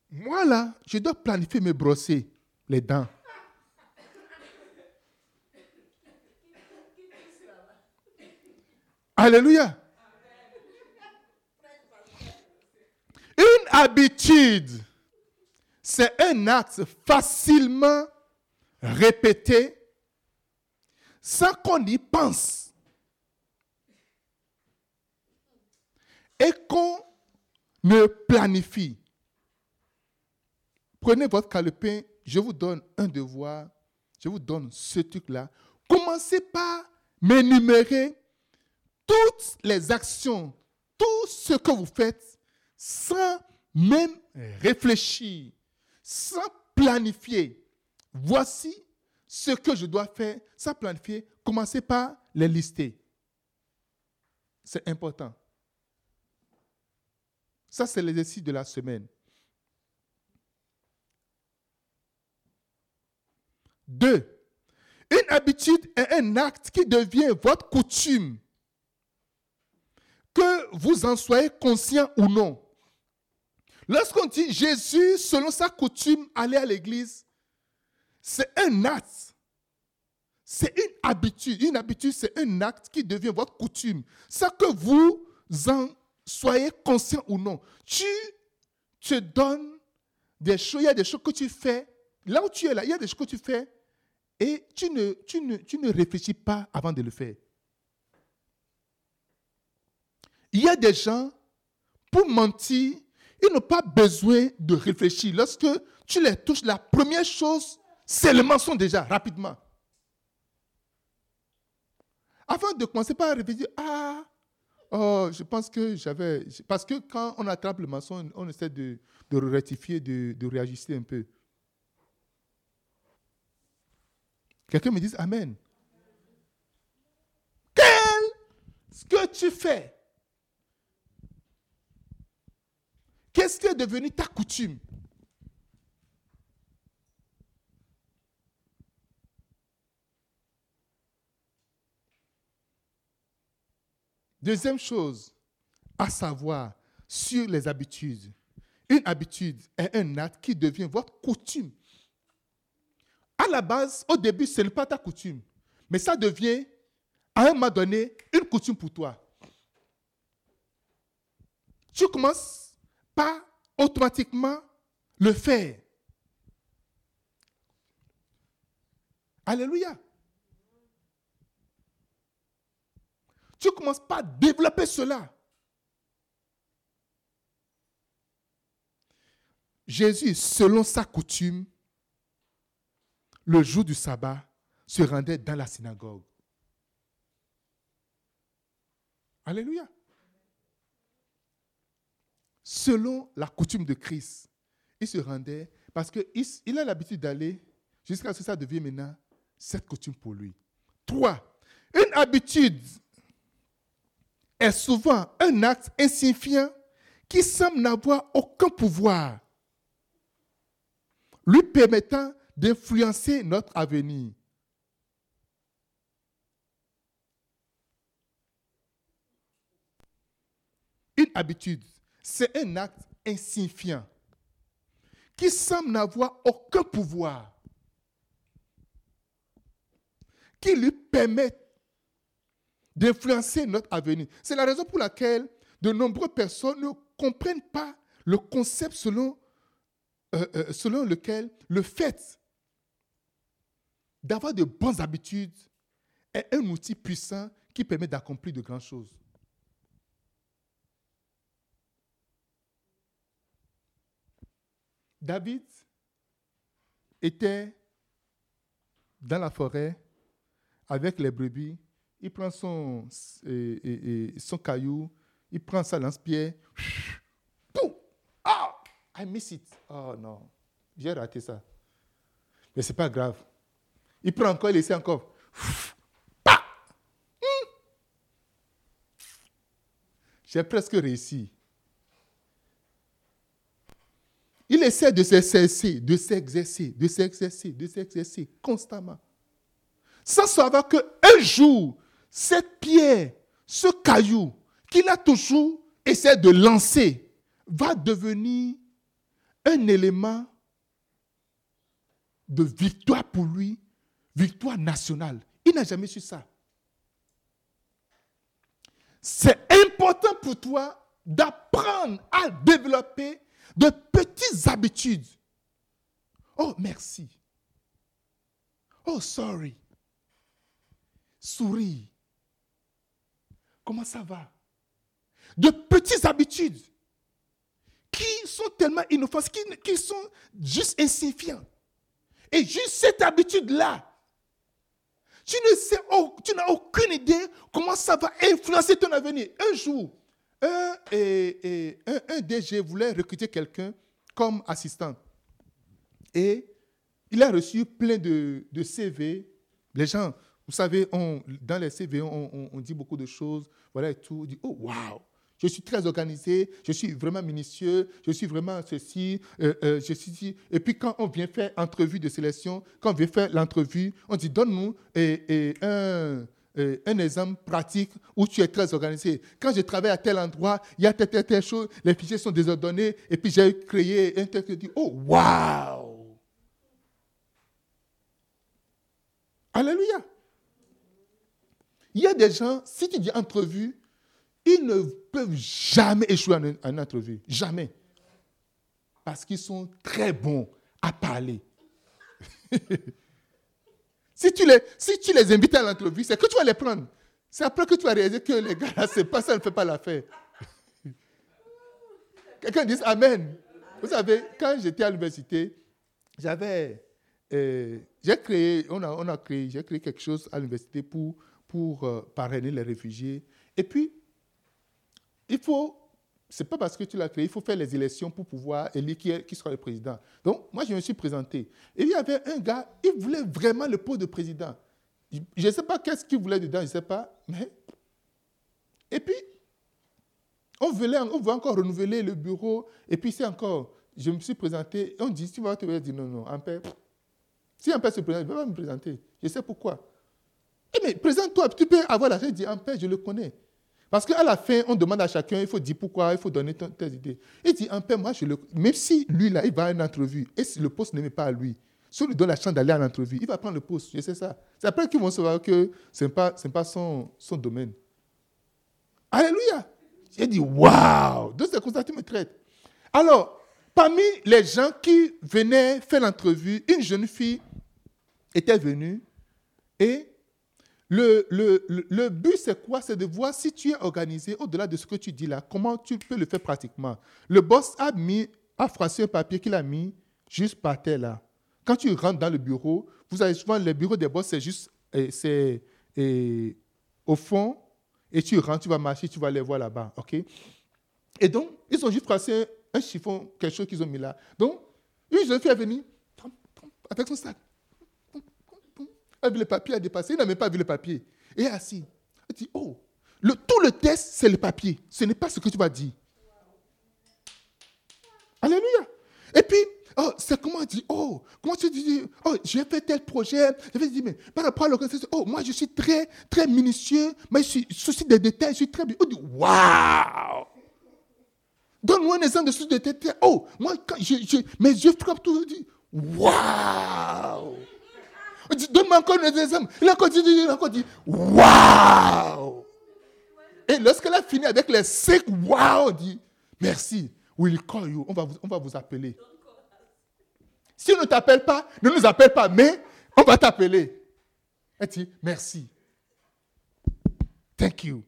Moi, là, je dois planifier me brosser les dents. Alléluia. Une habitude, c'est un acte facilement répété sans qu'on y pense et qu'on me planifie. Prenez votre calepin, je vous donne un devoir, je vous donne ce truc-là. Commencez par m'énumérer toutes les actions, tout ce que vous faites sans même réfléchir, sans planifier. Voici ce que je dois faire, sans planifier. Commencez par les lister. C'est important. Ça, c'est l'exercice de la semaine. Deux, une habitude est un acte qui devient votre coutume que vous en soyez conscient ou non. Lorsqu'on dit Jésus, selon sa coutume, aller à l'église, c'est un acte. C'est une habitude. Une habitude, c'est un acte qui devient votre coutume. Ça que vous en soyez conscient ou non. Tu te donnes des choses, il y a des choses que tu fais. Là où tu es là, il y a des choses que tu fais et tu ne, tu ne, tu ne réfléchis pas avant de le faire. Il y a des gens, pour mentir, ils n'ont pas besoin de réfléchir. Lorsque tu les touches, la première chose, c'est le mensonge déjà, rapidement. Avant de commencer par réfléchir, ah, oh, je pense que j'avais. Parce que quand on attrape le mensonge, on essaie de, de rectifier, de, de un peu. Quelqu'un me dit Amen. Quel ce que tu fais? Qu'est-ce qui est devenu ta coutume? Deuxième chose à savoir sur les habitudes. Une habitude est un acte qui devient votre coutume. À la base, au début, ce n'est pas ta coutume, mais ça devient, à un moment donné, une coutume pour toi. Tu commences par automatiquement le faire. Alléluia. Tu commences pas à développer cela. Jésus, selon sa coutume, le jour du sabbat, se rendait dans la synagogue. Alléluia. Selon la coutume de Christ, il se rendait parce qu'il a l'habitude d'aller jusqu'à ce que ça devienne maintenant cette coutume pour lui. Trois, une habitude est souvent un acte insignifiant qui semble n'avoir aucun pouvoir, lui permettant d'influencer notre avenir. Une habitude, c'est un acte insignifiant qui semble n'avoir aucun pouvoir, qui lui permet d'influencer notre avenir. C'est la raison pour laquelle de nombreuses personnes ne comprennent pas le concept selon, euh, euh, selon lequel le fait d'avoir de bonnes habitudes est un outil puissant qui permet d'accomplir de grandes choses. David était dans la forêt avec les brebis il prend son, son caillou, il prend sa lance-pierre. Ah, I miss it. Oh non, j'ai raté ça. Mais ce n'est pas grave. Il prend encore, il essaie encore. Hmm. J'ai presque réussi. Il essaie de s'exercer, de s'exercer, de s'exercer, de s'exercer constamment. Sans savoir qu'un jour, cette pierre, ce caillou qu'il a toujours essayé de lancer, va devenir un élément de victoire pour lui, victoire nationale. Il n'a jamais su ça. C'est important pour toi d'apprendre à développer de petites habitudes. Oh, merci. Oh, sorry. Souris. Comment ça va? De petites habitudes qui sont tellement innocentes, qui, sont juste insignifiantes. Et juste cette habitude-là, tu n'as aucune idée comment ça va influencer ton avenir. Un jour, un, un, DG voulait recruter quelqu'un comme assistant. Et il a reçu plein de, de CV. Les gens vous savez, dans les CV, on, dit beaucoup de choses, voilà et tout. On dit, oh, waouh, je suis très organisé, je suis vraiment minutieux, je suis vraiment ceci, euh, euh, je suis Et puis quand on vient faire entrevue de sélection, quand on vient faire l'entrevue, on dit, donne-nous un, un exemple pratique où tu es très organisé. Quand je travaille à tel endroit, il y a telle, telle, telle chose, les fichiers sont désordonnés, et puis j'ai créé un tel qui dit, oh, waouh. Alléluia. Il y a des gens, si tu dis entrevue, ils ne peuvent jamais échouer en une entrevue. Jamais. Parce qu'ils sont très bons à parler. si, tu les, si tu les invites à l'entrevue, c'est que tu vas les prendre. C'est après que tu vas réaliser que les gars, là, c'est pas ça, ne fait pas l'affaire. Quelqu'un dit Amen. Vous savez, quand j'étais à l'université, j'avais. Euh, j'ai créé, on a, on a créé, j'ai créé quelque chose à l'université pour pour euh, parrainer les réfugiés. Et puis, il faut, c'est pas parce que tu l'as créé, il faut faire les élections pour pouvoir élire qui, qui sera le président. Donc, moi, je me suis présenté. Et il y avait un gars, il voulait vraiment le poste de président. Je ne sais pas qu'est-ce qu'il voulait dedans, je ne sais pas. Mais... Et puis, On voulait, on veut encore renouveler le bureau. Et puis, c'est encore, je me suis présenté. On dit, tu vas te dire non, non, en paix. Si un père se présente, il ne va pas me présenter. Je sais pourquoi. Eh, mais présente-toi, tu peux avoir la dire un père, je le connais. Parce qu'à la fin, on demande à chacun, il faut dire pourquoi, il faut donner tes idées. Il dit, un père, moi, je le Même si lui, là, il va à une entrevue, et si le poste ne met pas à lui, si on lui donne la chance d'aller à l'entrevue, il va prendre le poste. Je sais ça. C'est après qu'ils vont savoir que ce n'est pas, pas son, son domaine. Alléluia. J'ai dit, waouh, de ces constats, me traites. Alors, parmi les gens qui venaient faire l'entrevue, une jeune fille était venue et le, le, le, but, c'est quoi? C'est de voir si tu es organisé au-delà de ce que tu dis là, comment tu peux le faire pratiquement. Le boss a mis, a froissé un papier qu'il a mis juste par terre là. Quand tu rentres dans le bureau, vous avez souvent le bureau des boss, c'est juste c'est au fond, et tu rentres, tu vas marcher, tu vas les voir là-bas. ok? Et donc, ils ont juste froissé un chiffon, quelque chose qu'ils ont mis là. Donc, une jeune fille est venue avec son sac a vu le papier, a dépassé. Il n'a même pas vu le papier. Et assis. Il dit, oh, tout le test, c'est le papier. Ce n'est pas ce que tu vas dire. Alléluia. Et puis, oh, c'est comment dit, oh, comment tu dis, oh, j'ai fait tel projet. Je vais dire, mais par rapport à l'organisation, oh, moi, je suis très, très minutieux, mais je suis souci des détails, je suis très bien. On dit, waouh! Donne-moi un exemple de souci des détails. Oh, moi, quand je, mes yeux frappent tout, je dis, waouh! Donne-moi encore un exemple. Il a encore dit, a dit, waouh! Et lorsqu'elle a fini avec les cinq waouh, dit, merci, we'll call you. On va vous, on va vous appeler. Si on ne t'appelle pas, ne nous appelle pas, mais on va t'appeler. Elle dit, merci. Thank you.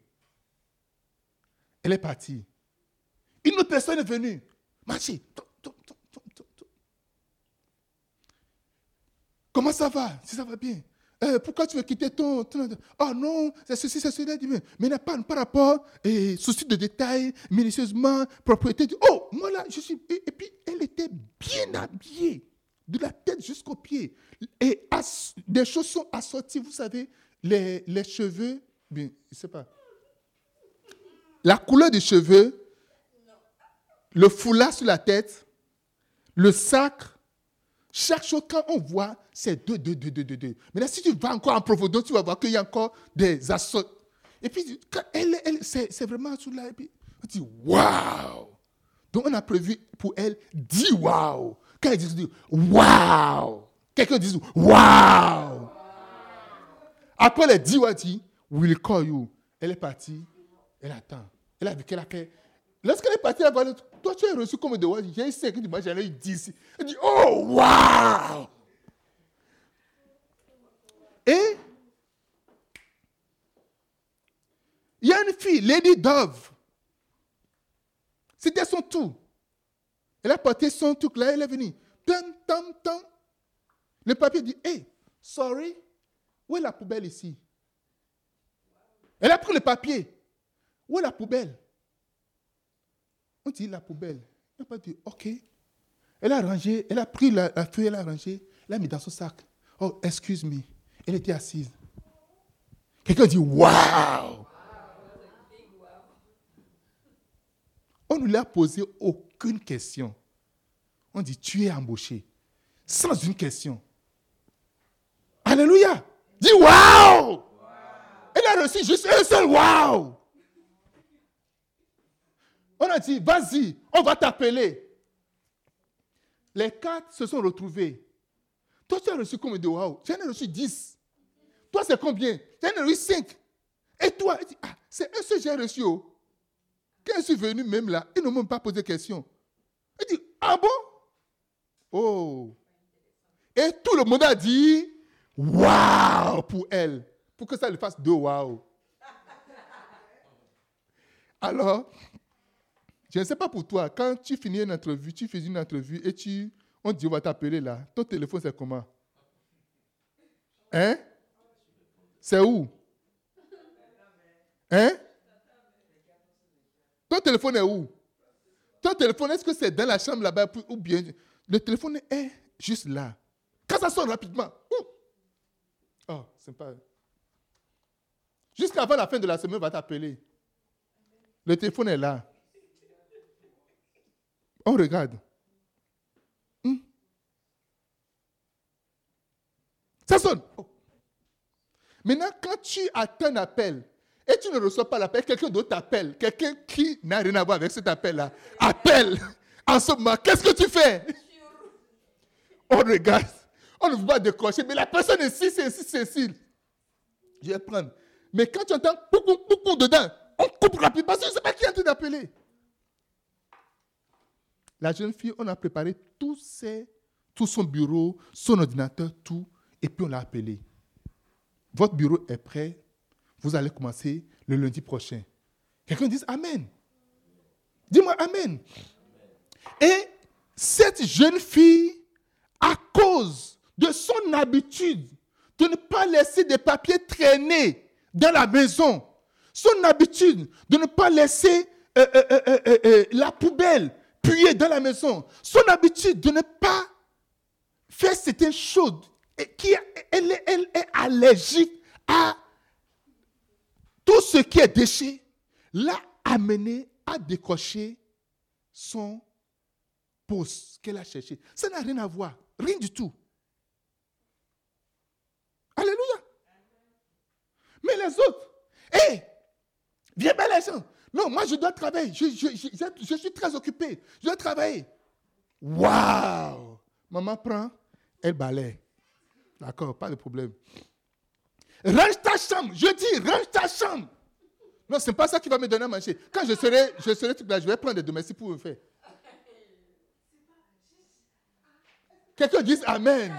Elle est partie. Une autre personne est venue. Marché. Comment ça va? Si ça va bien. Euh, pourquoi tu veux quitter ton... oh non, c'est ceci, c'est cela. Mais, n'a pas par rapport, et souci de détails, minutieusement, propriété. Oh, moi là, je suis... Et, puis, elle était bien habillée, de la tête jusqu'aux pieds. Et des choses sont assorties, vous savez, les, cheveux, bien, je sais pas. La couleur des cheveux, le foulard sur la tête, le sac, chaque chose, quand on voit, c'est deux, deux, deux, deux, deux, deux. Là, si tu vas encore en profondeur, tu vas voir qu'il y a encore des assauts. Et puis, elle, elle c'est vraiment sous là. Et puis, on dit, waouh! Donc, on a prévu pour elle, dis waouh! Quand elle dit, waouh! Quelqu'un dit, waouh! Après, elle dit, what dit, we'll call you. Elle est partie, elle attend. Elle a vu qu'elle a fait Lorsqu'elle est partie, elle va tu as reçu comme de watts. J'ai 5, moi j'en ai eu 10. Elle dit, oh, waouh! Et il y a une fille, Lady Dove. C'était son tout. Elle a porté son tout là, elle est venue. Le papier dit, hey, sorry, où est la poubelle ici? Elle a pris le papier. Où est la poubelle? On dit la poubelle. Elle n'a pas dit, OK. Elle a rangé, elle a pris la, feuille, elle a rangé, elle a mis dans son sac. Oh, excuse moi Elle était assise. Quelqu'un dit, waouh! On ne lui a posé aucune question. On dit, tu es embauché. Sans une question. Alléluia! Dis waouh! Elle a reçu juste un seul waouh! On a dit, vas-y, on va t'appeler. Les quatre se sont retrouvés. Toi, tu as reçu combien de waouh? J'en ai reçu dix. Toi, c'est combien? J'en ai reçu cinq. Et toi, ah, c'est un seul j'ai reçu. Oh. Quand je suis venu même là, ils ne m'ont pas posé question. Il dit, ah bon? Oh. Et tout le monde a dit, waouh pour elle. Pour que ça lui fasse deux waouh. Alors, je ne sais pas pour toi, quand tu finis une entrevue, tu fais une entrevue et tu, on dit on va t'appeler là, ton téléphone c'est comment? Hein? C'est où? Hein? Ton téléphone est où? Ton téléphone, est-ce que c'est dans la chambre là-bas ou bien le téléphone est juste là. Quand ça sonne rapidement. Oh, pas. Jusqu'avant la fin de la semaine, on va t'appeler. Le téléphone est là. On regarde. Hmm? Ça sonne. Maintenant, quand tu attends un appel et tu ne reçois pas l'appel, quelqu'un d'autre t'appelle, quelqu'un qui n'a rien à voir avec cet appel-là, appelle en ce moment, qu'est-ce que tu fais? On regarde, on ne veut pas décrocher, mais la personne est ici, c'est ici, c'est. Je vais prendre. Mais quand tu entends beaucoup, beaucoup dedans, on coupe rapidement parce que je ne sais pas qui est en train d'appeler. La jeune fille, on a préparé tout, son bureau, son ordinateur, tout, et puis on l'a appelé. Votre bureau est prêt, vous allez commencer le lundi prochain. Quelqu'un dit Amen. Dis-moi Amen. Et cette jeune fille, à cause de son habitude de ne pas laisser des papiers traîner dans la maison, son habitude de ne pas laisser euh, euh, euh, la poubelle puer dans la maison, son habitude de ne pas faire certaines choses, et qui, elle, elle est allergique à tout ce qui est déchet, l'a amené à décocher son poste qu'elle a cherché. Ça n'a rien à voir, rien du tout. Alléluia. Mais les autres, hé, viens bien les gens. Non, moi je dois travailler. Je, suis très occupé. Je dois travailler. Waouh! Maman prend, elle balaye. D'accord, pas de problème. Range ta chambre. Je dis, range ta chambre. Non, ce n'est pas ça qui va me donner à manger. Quand je serai, je serai là, je vais prendre des domestiques pour me faire. Quelqu'un dise Amen.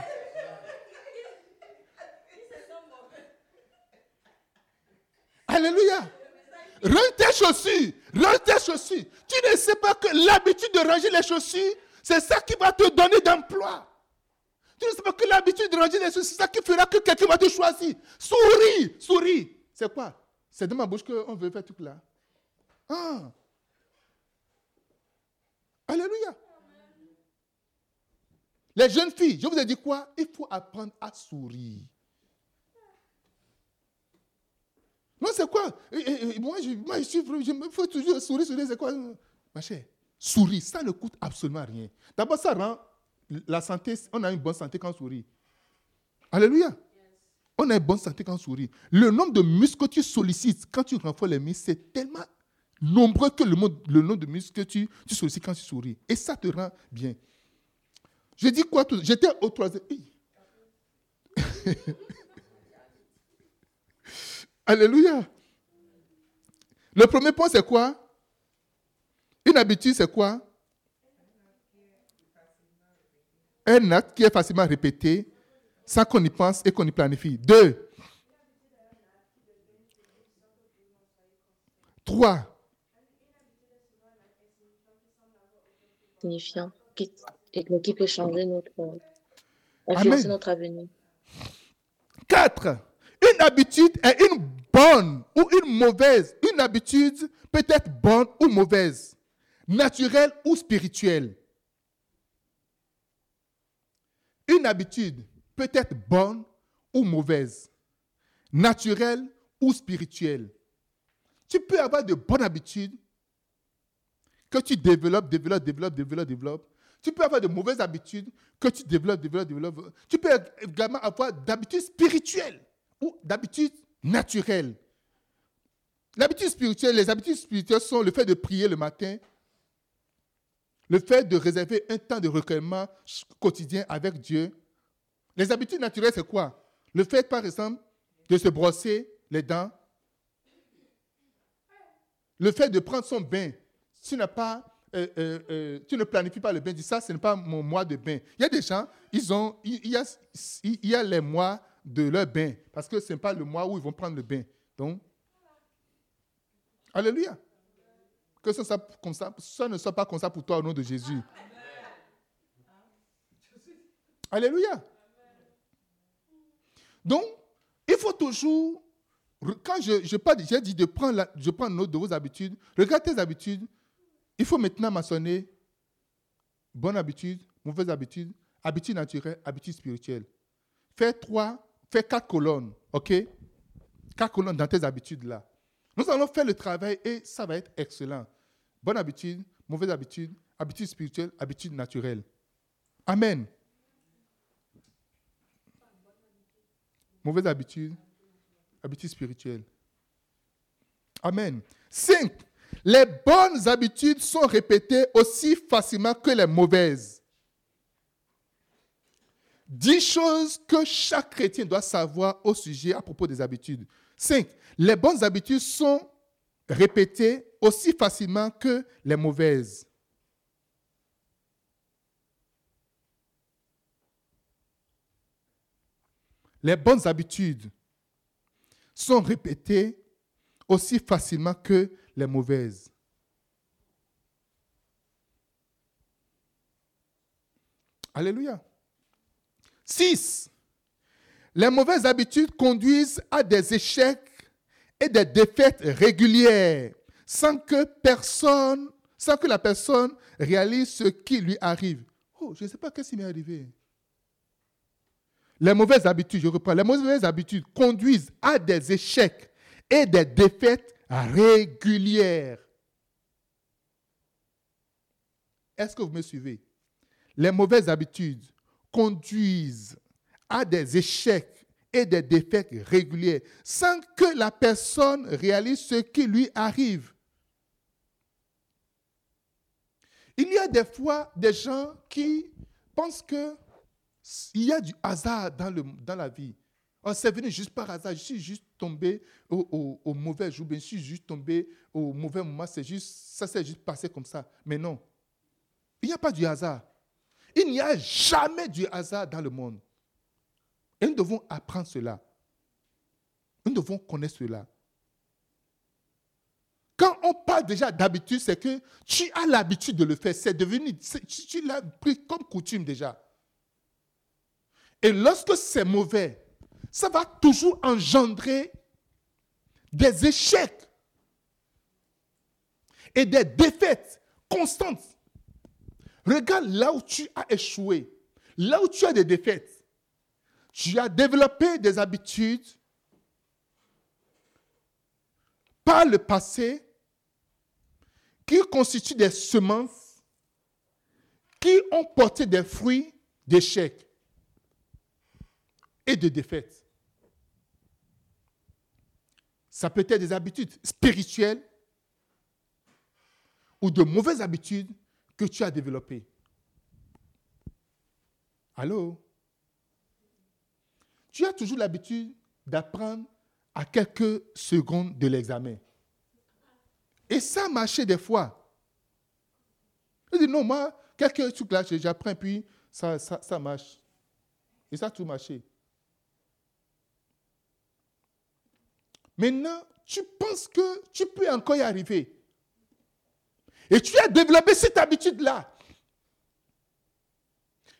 Alléluia. Range tes chaussures. Range tes chaussures. Tu ne sais pas que l'habitude de ranger les chaussures, c'est ça qui va te donner d'emploi. Tu ne sais pas que l'habitude de ranger les chaussures, c'est ça qui fera que quelqu'un va te choisir. Souris, souris. C'est quoi? C'est de ma bouche qu'on veut faire tout là. Ah. Alléluia. Les jeunes filles, je vous ai dit quoi? Il faut apprendre à sourire. Non, c'est quoi? Moi, je, moi, je suis, je me faut toujours sourire, sourire, c'est quoi? Ma chère, souris, ça ne coûte absolument rien. D'abord, ça rend la santé, on a une bonne santé quand on sourit. Alléluia. On a une bonne santé quand on sourit. Le nombre de muscles que tu sollicites quand tu renforces les muscles, c'est tellement nombreux que le, le nombre de muscles que tu, tu sollicites quand tu souris. Et ça te rend bien. Je dis quoi J'étais au troisième. Alléluia. Le premier point, c'est quoi? Une habitude, c'est quoi? Un acte qui est facilement répété sans qu'on y pense et qu'on y planifie. Deux. Trois. Signifiant. Qui peut changer notre, influencer notre avenir. Quatre. Une habitude est une bonne ou une mauvaise. Une habitude peut être bonne ou mauvaise, naturelle ou spirituelle. Une habitude peut être bonne ou mauvaise, naturelle ou spirituelle. Tu peux avoir de bonnes habitudes que tu développes, développes, développes, développes, développes. Tu peux avoir de mauvaises habitudes que tu développes, développes, développes. Tu peux également avoir d'habitudes spirituelles ou d'habitudes naturelles. L'habitude spirituelle, les habitudes spirituelles sont le fait de prier le matin, le fait de réserver un temps de recueillement quotidien avec Dieu. Les habitudes naturelles, c'est quoi? Le fait, par exemple, de se brosser les dents. Le fait de prendre son bain. Tu n'as pas euh, euh, euh, tu ne planifies pas le bain, dis ça, ce n'est pas mon mois de bain. Il y a des gens, ils ont, il, y a, il y a les mois de leur bain, parce que ce n'est pas le mois où ils vont prendre le bain. Donc, Alléluia. Que comme ça, ne soit pas comme ça pour toi au nom de Jésus. Alléluia. Donc, il faut toujours, quand je, je j'ai dit de prendre, la, je prends note de vos habitudes, regarde tes habitudes, il faut maintenant mentionner bonne habitude, mauvaise habitude, habitude naturelle, habitude spirituelle. Fais trois, fais quatre colonnes, ok? Quatre colonnes dans tes habitudes là. Nous allons faire le travail et ça va être excellent. Bonne habitude, mauvaise habitude, habitude spirituelle, habitude naturelle. Amen. Mauvaise habitude, habitude spirituelle. Amen. 5. Les bonnes habitudes sont répétées aussi facilement que les mauvaises. Dix choses que chaque chrétien doit savoir au sujet à propos des habitudes. 5. Les bonnes habitudes sont répétées aussi facilement que les mauvaises. Les bonnes habitudes sont répétées aussi facilement que les mauvaises. Alléluia. 6. Les mauvaises habitudes conduisent à des échecs et des défaites régulières sans que personne, sans que la personne réalise ce qui lui arrive. Oh, je ne sais pas qu'est-ce qui m'est arrivé. Les mauvaises habitudes, je reprends, les mauvaises habitudes conduisent à des échecs et des défaites régulières. Est-ce que vous me suivez? Les mauvaises habitudes conduisent à des échecs et des défaites régulières sans que la personne réalise ce qui lui arrive. Il y a des fois des gens qui pensent que il y a du hasard dans, le, dans la vie. Oh, c'est venu juste par hasard. Je suis juste tombé au, mauvais jour. Je suis juste tombé au mauvais moment. C'est juste, ça s'est juste passé comme ça. Mais non. Il n'y a pas du hasard. Il n'y a jamais du hasard dans le monde. Et nous devons apprendre cela. Nous devons connaître cela. Quand on parle déjà d'habitude, c'est que tu as l'habitude de le faire. C'est devenu, tu l'as pris comme coutume déjà. Et lorsque c'est mauvais, ça va toujours engendrer des échecs et des défaites constantes. Regarde là où tu as échoué, là où tu as des défaites. Tu as développé des habitudes par le passé qui constituent des semences qui ont porté des fruits d'échecs et de défaites. Ça peut être des habitudes spirituelles ou de mauvaises habitudes que tu as développées. Allô? Tu as toujours l'habitude d'apprendre à quelques secondes de l'examen. Et ça a marché des fois. Je dis non, moi, quelques trucs là, j'apprends, puis ça, ça, ça marche. Et ça a tout marché. Maintenant, tu penses que tu peux encore y arriver. Et tu as développé cette habitude-là.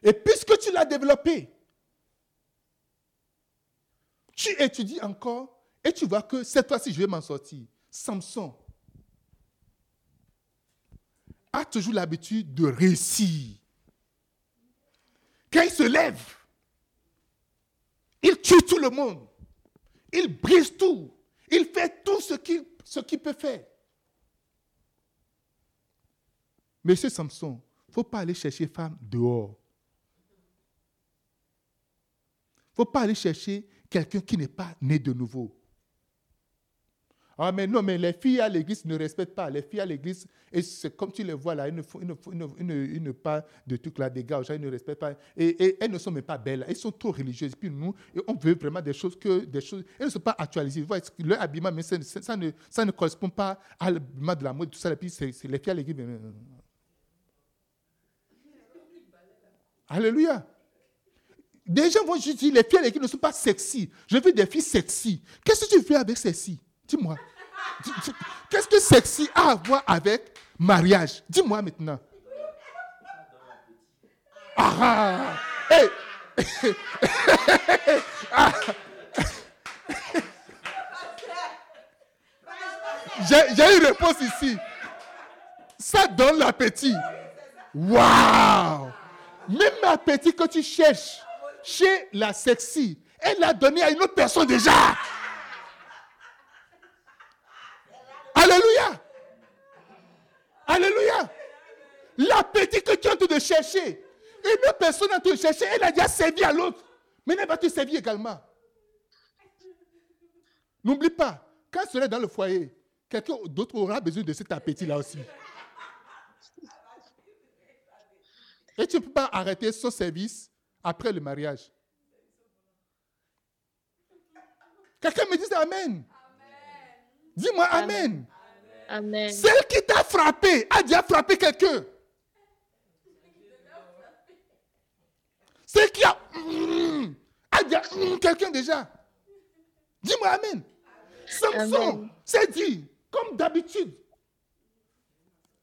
Et puisque tu l'as développée, tu étudies encore et tu vois que cette fois-ci, je vais m'en sortir. Samson a toujours l'habitude de réussir. Quand il se lève, il tue tout le monde. Il brise tout. Il fait tout ce qu'il peut faire. Monsieur Samson, il ne faut pas aller chercher femme dehors. Il ne faut pas aller chercher quelqu'un qui n'est pas né de nouveau. Ah, mais non, mais les filles à l'église ne respectent pas. Les filles à l'église, et c'est comme tu les vois là, ils ne, font, pas de trucs là, des gars, ils ne respectent pas. Et, elles ne sont même pas belles. Elles sont trop religieuses. Puis nous, on veut vraiment des choses que. Des choses, elles ne sont pas actualisées. Voyez, leur habillement, mais ça, ne, ça ne correspond pas à l'habillement de la mode, tout ça. Et puis, c'est les filles à l'église. Alléluia. Des gens vont juste dire les filles à l'église ne sont pas sexy. Je veux des filles sexy. Qu'est-ce que tu fais avec sexy Dis-moi. Qu'est-ce que sexy a à voir avec mariage? Dis-moi maintenant. Ah, hey. J'ai une réponse ici. Ça donne l'appétit. Waouh! Même l'appétit que tu cherches chez la sexy, elle l'a donné à une autre personne déjà. Alléluia. Alléluia. L'appétit que tu es en train de chercher. Une personne en train de chercher, elle a déjà servi à l'autre. Maintenant, elle va te servir également. N'oublie pas, quand tu seras dans le foyer, quelqu'un d'autre aura besoin de cet appétit-là aussi. Et tu ne peux pas arrêter son service après le mariage. Quelqu'un me dit Amen. Dis-moi Amen. Amen. Celle qui t'a frappé a déjà frappé quelqu'un. Celle qui a, mm, a déjà mm, quelqu'un déjà. Dis-moi Amen. Samson s'est dit, comme d'habitude.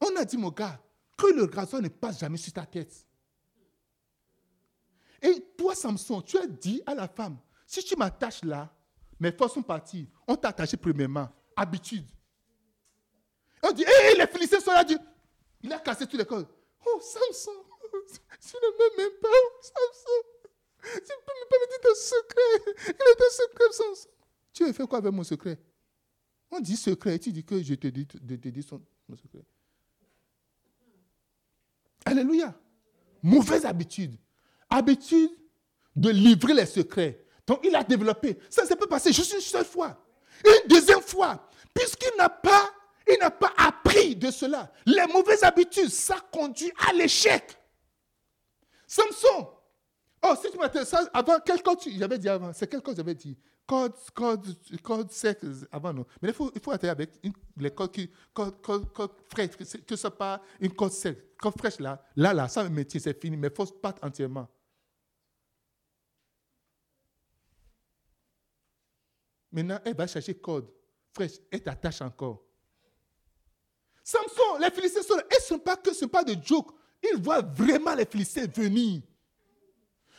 On a dit, mon gars, que le rasoir ne passe jamais sur ta tête. Et toi, Samson, tu as dit à la femme, si tu m'attaches là, mes forces sont parties. On t'a attaché premièrement. Habitude. On dit, hé, les Philistins sont là. Il a cassé tous les codes. Oh, Samson, tu ne m'aimes pas, oh, Samson. Tu ne peux pas me dire ton secret. Il est ton secret, Samson. Tu as fait quoi avec mon secret? On dit secret et tu dis que je te dis, de te dire son, mon secret. Alléluia. Mauvaise habitude. Habitude de livrer les secrets. Donc il a développé. Ça ne s'est pas passé juste une seule fois. Une deuxième fois. Puisqu'il n'a pas, il n'a pas appris de cela. Les mauvaises habitudes, ça conduit à l'échec. Samson. Oh, si tu ça avant, quel code j'avais dit avant C'est quel code j'avais dit? Code, code, code sec avant, non. Mais il faut, il faut attendre avec les codes qui, code, code, fraîche, que ce ne soit pas une code sec. Code fraîche là, là, là, ça, le métier, c'est fini, mais il faut se battre entièrement. Maintenant, elle va chercher code fraîche et t'attache encore. Samson, les Philistins sont là. Et ce n'est pas que ce n'est pas de joke. Ils voient vraiment les Philistins venir.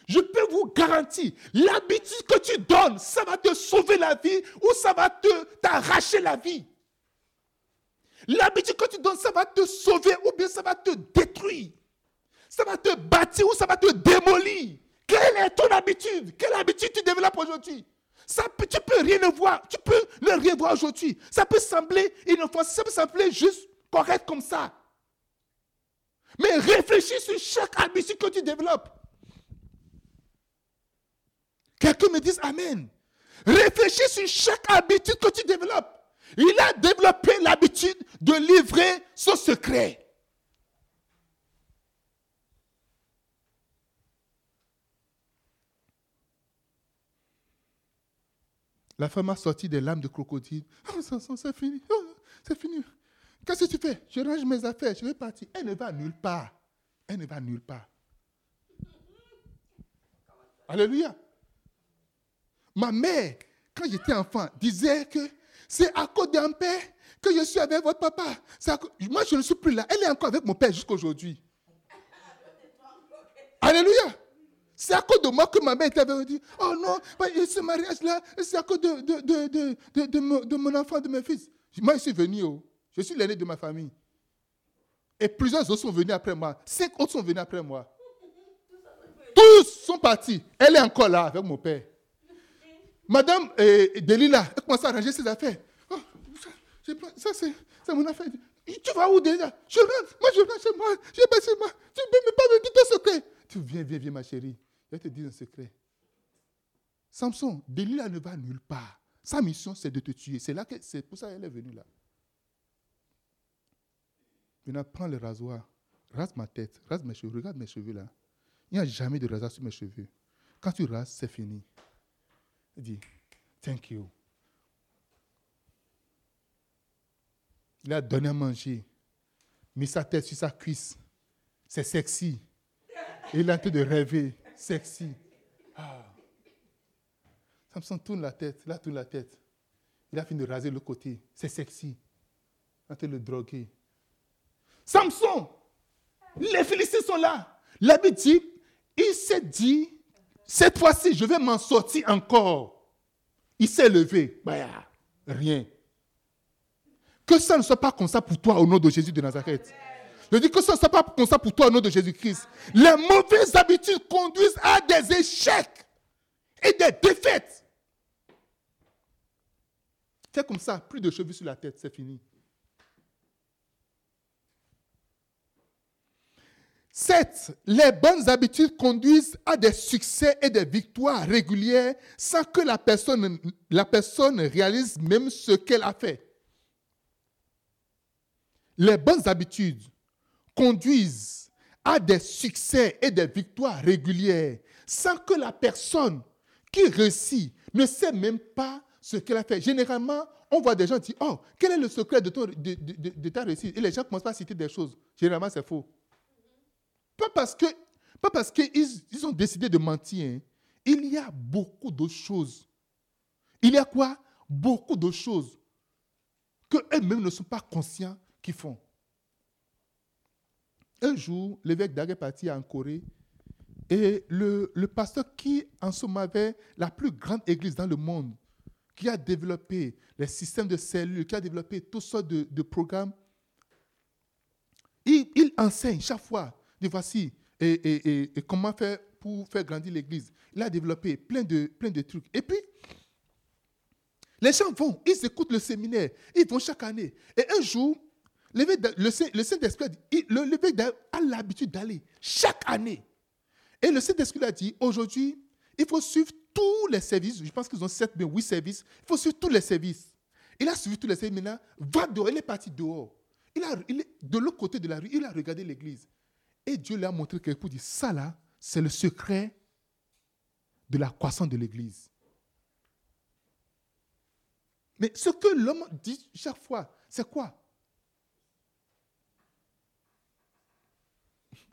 Je peux vous garantir, l'habitude que tu donnes, ça va te sauver la vie ou ça va te t'arracher la vie. L'habitude que tu donnes, ça va te sauver ou bien ça va te détruire. Ça va te bâtir ou ça va te démolir. Quelle est ton habitude? Quelle habitude tu développes aujourd'hui? Ça Tu peux rien voir. Tu peux ne rien voir aujourd'hui. Ça peut sembler inoffensif. Ça peut sembler juste correct comme ça. Mais réfléchis sur chaque habitude que tu développes. Quelqu'un me dise Amen. Réfléchis sur chaque habitude que tu développes. Il a développé l'habitude de livrer son secret. La femme a sorti des lames de crocodile. Ça, c'est fini. Oh, c'est fini. Qu'est-ce que tu fais? Je range mes affaires, je vais partir. Elle ne va nulle part. Elle ne va nulle part. Alléluia. Ma mère, quand j'étais enfant, disait que c'est à cause d'un père que je suis avec votre papa. Moi, je ne suis plus là. Elle est encore avec mon père jusqu'à aujourd'hui. Alléluia. C'est à cause de moi que ma mère était avec dit, Oh non, ce mariage-là, c'est à cause de, de, de, de, mon, de mon enfant, de mes fils. Moi, je suis venu. oh. Je suis l'aîné de ma famille. Et plusieurs autres sont venus après moi. Cinq autres sont venus après moi. Tous sont partis. Elle est encore là avec mon père. Madame euh, Delila, elle commence à arranger ses affaires. Oh, ça, ça, c'est mon affaire. Tu vas où déjà Je rentre. Moi, je rentre chez moi. Je vais chez moi. Tu ne peux même pas me dire ton secret. Tu viens, viens, viens, ma chérie. Je vais te dire un secret. Samson, Delila ne va nulle part. Sa mission, c'est de te tuer. C'est pour ça qu'elle est venue là. Maintenant, prends le rasoir. Rase ma tête. Rase mes cheveux. Regarde mes cheveux là. Il n'y a jamais de rasoir sur mes cheveux. Quand tu rases, c'est fini. Il dit, thank you. Il a donné à manger, mis sa tête sur sa cuisse. C'est sexy. Il est en train de rêver. Sexy. Ah. Samson tourne la tête, là tourne la tête. Il a fini de raser le côté. C'est sexy. De le droguer. Samson, les Philistins sont là. La Bible dit, il s'est dit, cette fois-ci, je vais m'en sortir encore. Il s'est levé. Bah, rien. Que ça ne soit pas comme ça pour toi au nom de Jésus de Nazareth. Je dis que ça ne soit pas comme ça pour toi au nom de Jésus-Christ. Les mauvaises habitudes conduisent à des échecs et des défaites. C'est comme ça, plus de cheveux sur la tête, c'est fini. fait, les bonnes habitudes conduisent à des succès et des victoires régulières sans que la personne, la personne réalise même ce qu'elle a fait. Les bonnes habitudes conduisent à des succès et des victoires régulières sans que la personne qui réussit ne sait même pas ce qu'elle a fait. Généralement, on voit des gens dire, oh, quel est le secret de, ta réussite? Et les gens commencent à citer des choses. Généralement, c'est faux. Pas parce qu'ils ils ont décidé de mentir. Hein. Il y a beaucoup de choses. Il y a quoi? Beaucoup de choses que eux-mêmes ne sont pas conscients qu'ils font. Un jour, l'évêque d'Agé parti en Corée et le, pasteur qui, en moment, avait la plus grande église dans le monde, qui a développé les systèmes de cellules, qui a développé toutes sortes de, programmes, il, enseigne chaque fois, de voici, et, et, comment faire pour faire grandir l'église. Il a développé plein de, plein de trucs. Et puis, les gens vont, ils écoutent le séminaire, ils vont chaque année. Et un jour, le, Saint-Esprit, l'évêque a l'habitude d'aller chaque année. Et le Saint-Esprit a dit, aujourd'hui, il faut suivre tous les services. Je pense qu'ils ont 7, mais 8 services. Il faut suivre tous les services. Il a suivi tous les services. Maintenant, va dehors. Il est parti dehors. Il, a, il est de l'autre côté de la rue. Il a regardé l'église. Et Dieu lui a montré quelque chose. Dit, ça là, c'est le secret de la croissance de l'église. Mais ce que l'homme dit chaque fois, c'est quoi?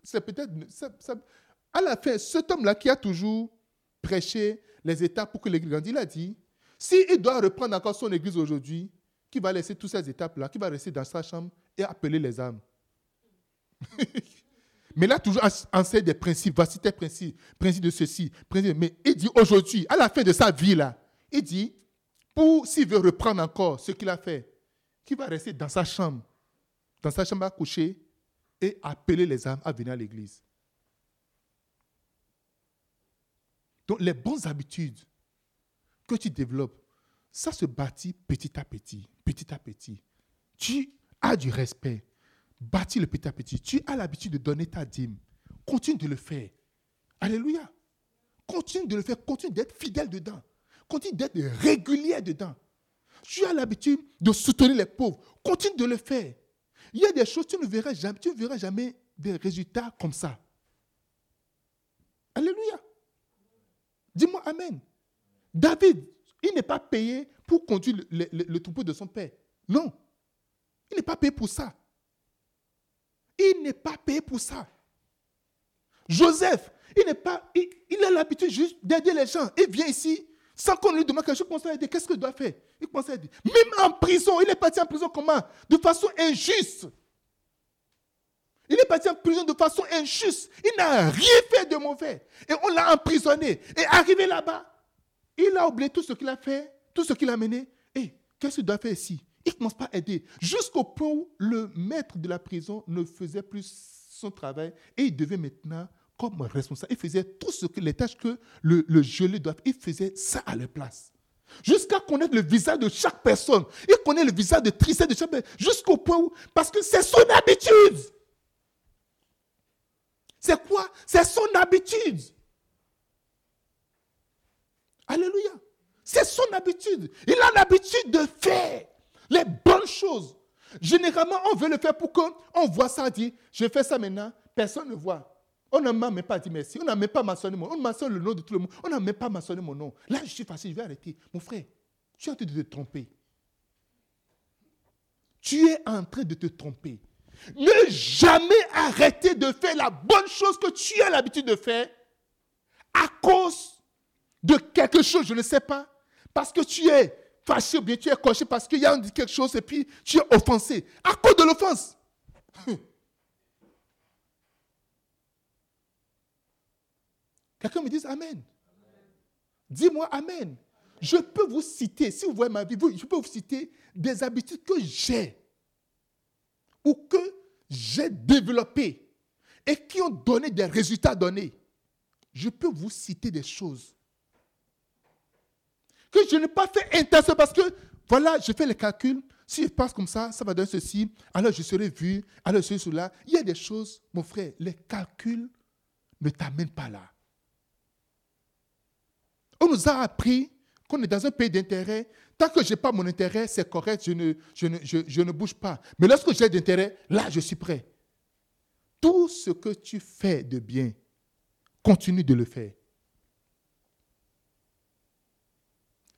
C'est peut-être à la fin, cet homme-là qui a toujours prêché les étapes pour que l'église grandisse, il a dit, s'il doit reprendre encore son église aujourd'hui, qui va laisser toutes ces étapes-là, qui va rester dans sa chambre et appeler les âmes. mais là, toujours enseigne des principes, voici tes principes, principes de ceci. Mais il dit aujourd'hui, à la fin de sa vie-là, il dit, pour s'il veut reprendre encore ce qu'il a fait, qui va rester dans sa chambre, dans sa chambre à coucher appeler les âmes à venir à l'église. Donc les bonnes habitudes que tu développes, ça se bâtit petit à petit, petit à petit. Tu as du respect, bâtis le petit à petit. Tu as l'habitude de donner ta dîme. Continue de le faire. Alléluia. Continue de le faire, continue d'être fidèle dedans. Continue d'être régulier dedans. Tu as l'habitude de soutenir les pauvres. Continue de le faire. Il y a des choses, tu ne verras jamais, tu ne verras jamais des résultats comme ça. Alléluia. Dis-moi Amen. David, il n'est pas payé pour conduire le, troupeau de son père. Non. Il n'est pas payé pour ça. Il n'est pas payé pour ça. Joseph, il n'est pas, il, a l'habitude juste d'aider les gens. Il vient ici sans qu'on lui demande quelque chose, commence à. Qu'est-ce qu'il doit faire? Il commence à aider. Même en prison, il est parti en prison comment? De façon injuste. Il est parti en prison de façon injuste. Il n'a rien fait de mauvais. Et on l'a emprisonné. Et arrivé là-bas, il a oublié tout ce qu'il a fait, tout ce qu'il a mené. Et qu'est-ce qu'il doit faire ici? Il ne commence pas à aider. Jusqu'au point où le maître de la prison ne faisait plus son travail. Et il devait maintenant, comme responsable, il faisait tout ce que les tâches que le, le gelé doit Il faisait ça à leur place. Jusqu'à connaître le visage de chaque personne. Il connaît le visage de tristesse de chaque personne. Jusqu'au point où, parce que c'est son habitude. C'est quoi? C'est son habitude. Alléluia. C'est son habitude. Il a l'habitude de faire les bonnes choses. Généralement, on veut le faire pour qu'on voit ça, dit, je fais ça maintenant, personne ne voit. On n'a même pas dit merci. On n'a même pas mentionné mon nom. On mentionne le nom de tout le monde. On n'a même pas mentionné mon nom. Là, je suis facile, je vais arrêter. Mon frère, tu es en train de te tromper. Tu es en train de te tromper. Ne jamais arrêter de faire la bonne chose que tu as l'habitude de faire à cause de quelque chose, je ne sais pas. Parce que tu es fâché ou bien tu es coché parce qu'il y a quelque chose et puis tu es offensé. À cause de l'offense. Me dit Amen. Dis-moi Amen. Je peux vous citer, si vous voyez ma vie, je peux vous citer des habitudes que j'ai ou que j'ai développé et qui ont donné des résultats donnés, je peux vous citer des choses que je n'ai pas fait intensément parce que voilà, je fais les calculs. Si je passe comme ça, ça va donner ceci. Alors je serai vu. Alors je serai cela. Il y a des choses, mon frère, les calculs ne t'amènent pas là. On nous a appris qu'on est dans un pays d'intérêt. Tant que je n'ai pas mon intérêt, c'est correct, je ne, je, ne, je ne bouge pas. Mais lorsque j'ai d'intérêt, là, je suis prêt. Tout ce que tu fais de bien, continue de le faire.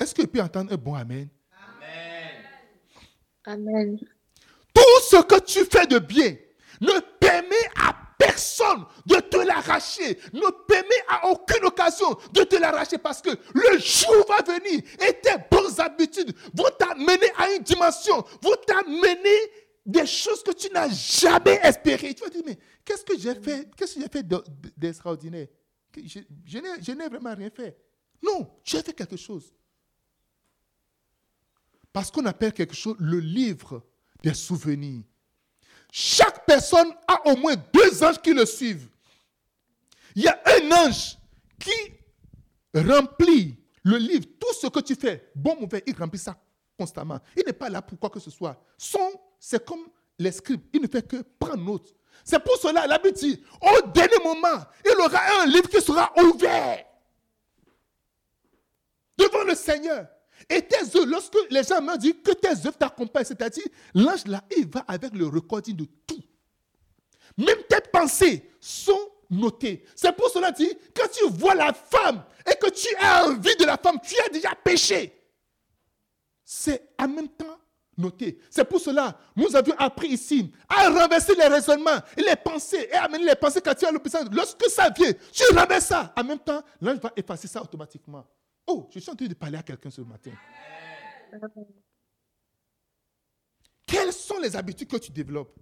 Est-ce que tu peux entendre un bon Amen? Amen. Tout ce que tu fais de bien ne permet à personne de te l'arracher, ne permet à aucune occasion de te l'arracher parce que le jour va venir et tes bonnes habitudes vont t'amener à une dimension, vont t'amener des choses que tu n'as jamais espérées. Tu vas dire, mais qu'est-ce que j'ai fait, qu'est-ce que j'ai fait d'extraordinaire? Je, je n'ai vraiment rien fait. Non, j'ai fait quelque chose. Parce qu'on appelle quelque chose le livre des souvenirs. Chaque personne a au moins deux anges qui le suivent. Il y a un ange qui remplit le livre, tout ce que tu fais, bon, mauvais, il remplit ça constamment. Il n'est pas là pour quoi que ce soit. Son, c'est comme les scribes, il ne fait que prendre note. C'est pour cela, la Bible dit, au dernier moment, il aura un livre qui sera ouvert devant le Seigneur. Et tes œuvres, lorsque les gens m'ont dit que tes œuvres t'accompagnent, c'est-à-dire l'ange là, il va avec le recording de tout. Même tes pensées sont notées. C'est pour cela dit, quand tu vois la femme et que tu as envie de la femme, tu as déjà péché. C'est en même temps noté. C'est pour cela, nous avions appris ici à renverser les raisonnements et les pensées et amener les pensées quand tu as l'opposition. Lorsque ça vient, tu renverses ça. En même temps, l'ange va effacer ça automatiquement. Oh, je suis en train de parler à quelqu'un ce matin. Quelles sont les habitudes que tu développes?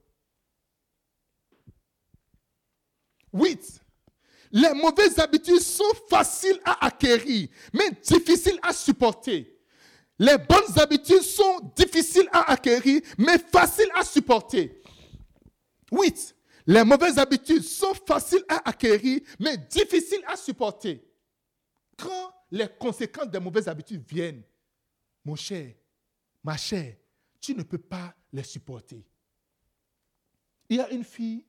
8. Les mauvaises habitudes sont faciles à acquérir, mais difficiles à supporter. Les bonnes habitudes sont difficiles à acquérir, mais faciles à supporter. 8. Les mauvaises habitudes sont faciles à acquérir, mais difficiles à supporter. Quand les conséquences des mauvaises habitudes viennent, mon cher, ma chère, tu ne peux pas les supporter. Il y a une fille,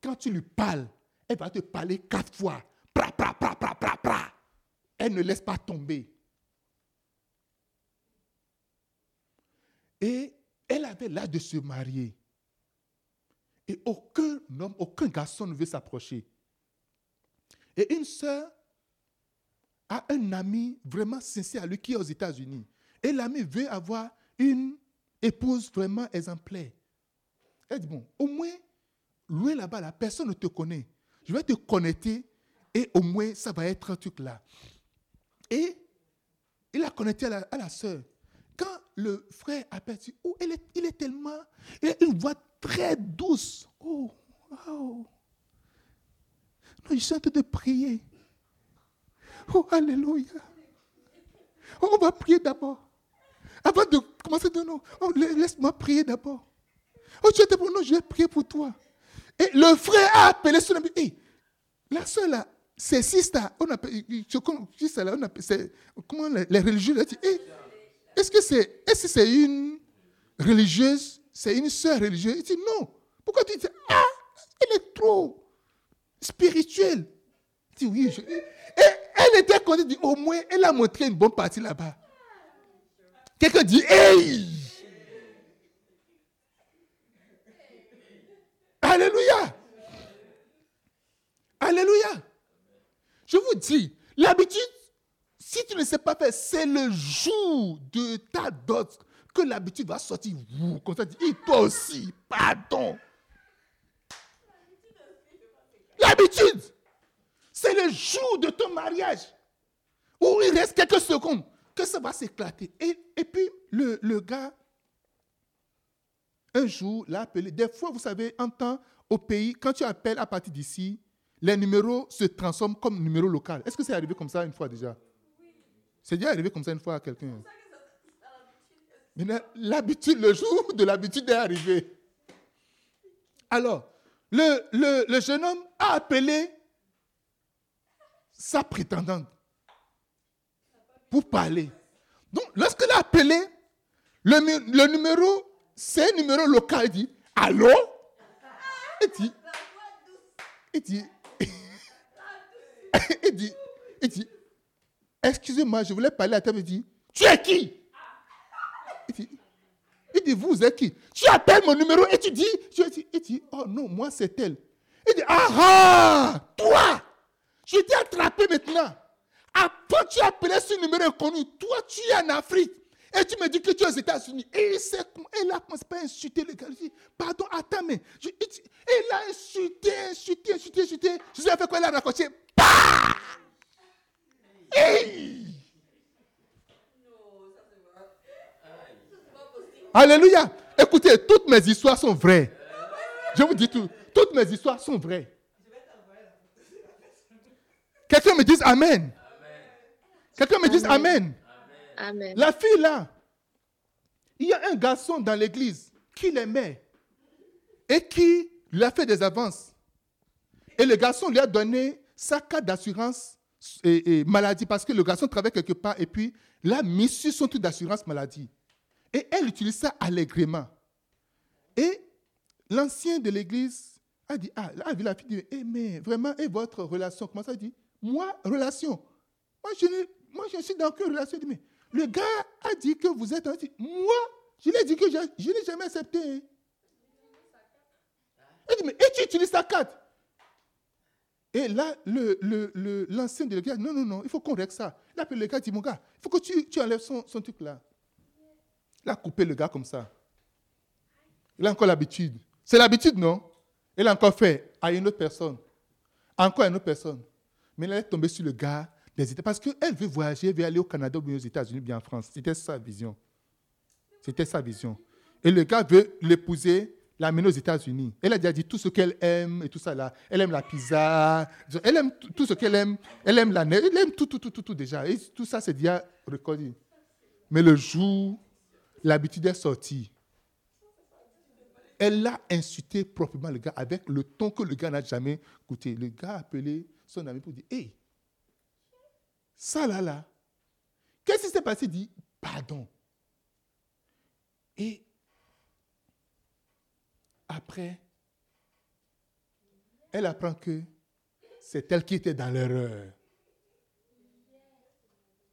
quand tu lui parles, elle va te parler quatre fois. Pra. Elle ne laisse pas tomber. Et elle avait l'âge de se marier. Et aucun homme, aucun garçon ne veut s'approcher. Et une sœur a un ami vraiment sincère, lui qui est aux États-Unis. Et l'ami veut avoir une épouse vraiment exemplaire. Elle dit, bon, au moins, loin là-bas, la personne ne te connaît. Je vais te connecter et au moins, ça va être un truc là. Et il a connecté à la, à soeur. Quand le frère a perdu, oh, il, est, il est tellement, il a une voix très douce. Oh, wow. Non, je suis en train de prier. Oh, Alléluia. Oh, on va prier d'abord. Avant de commencer de nous, oh, laisse-moi prier d'abord. Oh, tu étais pour nous, je vais prier pour toi. Et le frère a appelé son ami. La soeur là, c'est Sista. On appelle, là, on appelle, comment les, religieux là, est-ce que c'est est -ce c'est une religieuse, c'est une soeur religieuse? Il dit non. Pourquoi tu dis, ah, elle est trop spirituelle? Il dit oui. Je, et elle était contente, dit, au moins, elle a montré une bonne partie là-bas. Quelqu'un dit, hey! Alléluia! Alléluia! Je vous dis, l'habitude, si tu ne sais pas faire, c'est le jour de ta dot que l'habitude va sortir. Vous, comme ça, et toi aussi, pardon. L'habitude. C'est le jour de ton mariage où il reste quelques secondes que ça va s'éclater. Et, et, puis, le, le, gars, un jour, l'a appelé. Des fois, vous savez, en temps, au pays, quand tu appelles à partir d'ici, les numéros se transforment comme numéro local. Est-ce que c'est arrivé comme ça une fois déjà? C'est déjà arrivé comme ça une fois à quelqu'un l'habitude, le jour de l'habitude est arrivé. Alors, le, le, le jeune homme a appelé sa prétendante pour parler. Donc, lorsqu'elle a appelé, Le, numéro, c'est un numéro local. Il dit, allô? Il dit, dit, dit, excusez-moi, je voulais parler à toi. Il dit, tu es qui? Il dit, il dit, vous êtes qui? Tu appelles mon numéro et tu dis, je dis, oh non, moi c'est elle. Il dit, ah ah, toi, je t'ai attrapé maintenant. Après, tu appelais ce numéro inconnu. Toi, tu es en Afrique. Et tu me dis que tu es aux États-Unis. Et il commence pas à insulter le gars. Il dit, pardon, attends, mais. je- il a insulté, insulté, insulté, insulté. Je lui ai fait quoi? Il a raccroché. Bah Hey Alléluia. Écoutez, toutes mes histoires sont vraies. Je vous dis tout. Toutes mes histoires sont vraies. Quelqu'un me dise Amen. Quelqu'un me dise Amen. Amen. La fille là, il y a un garçon dans l'église qui l'aimait et qui lui a fait des avances. Et le garçon lui a donné sa carte d'assurance et, et maladie parce que le garçon travaille quelque part et puis l'a mis sur son truc d'assurance maladie. Et elle utilise ça allègrement. Et l'ancien de l'église a dit, ah, là, la fille dit, eh, mais vraiment, et votre relation Comment ça dit? Moi, relation. Moi, je, moi, suis dans quelle relation mais le gars a dit que vous êtes type. Moi, je lui ai dit que je, je n'ai jamais accepté. Il dit, mais et tu utilises ta carte? Et là, le- le- le- l'ancien de l'église non, non, non, il faut qu'on règle ça. Il appelle le gars, il dit, mon gars, il faut que tu, tu enlèves son, son truc là. Il a coupé le gars comme ça. Il a encore l'habitude. C'est l'habitude, non? Il a encore fait à une autre personne. Encore à une autre personne. Mais elle est tombée sur le gars des États. Parce qu'elle veut voyager, elle veut aller au Canada ou aux États-Unis, bien en France. C'était sa vision. C'était sa vision. Et le gars veut l'épouser, l'amener aux États-Unis. Elle a déjà dit tout ce qu'elle aime et tout ça là. Elle aime la pizza. Elle aime tout ce qu'elle aime. Elle aime la neige. Elle aime tout, tout, tout, tout, tout déjà. Tout ça, c'est déjà recordé. Mais le jour, l'habitude est sortie. Elle l'a insulté proprement, le gars, avec le ton que le gars n'a jamais goûté. Le gars a appelé son ami pour dire Hé, ça là, là, qu'est-ce qui s'est passé? Il dit Pardon. Et après, elle apprend que c'est elle qui était dans l'erreur.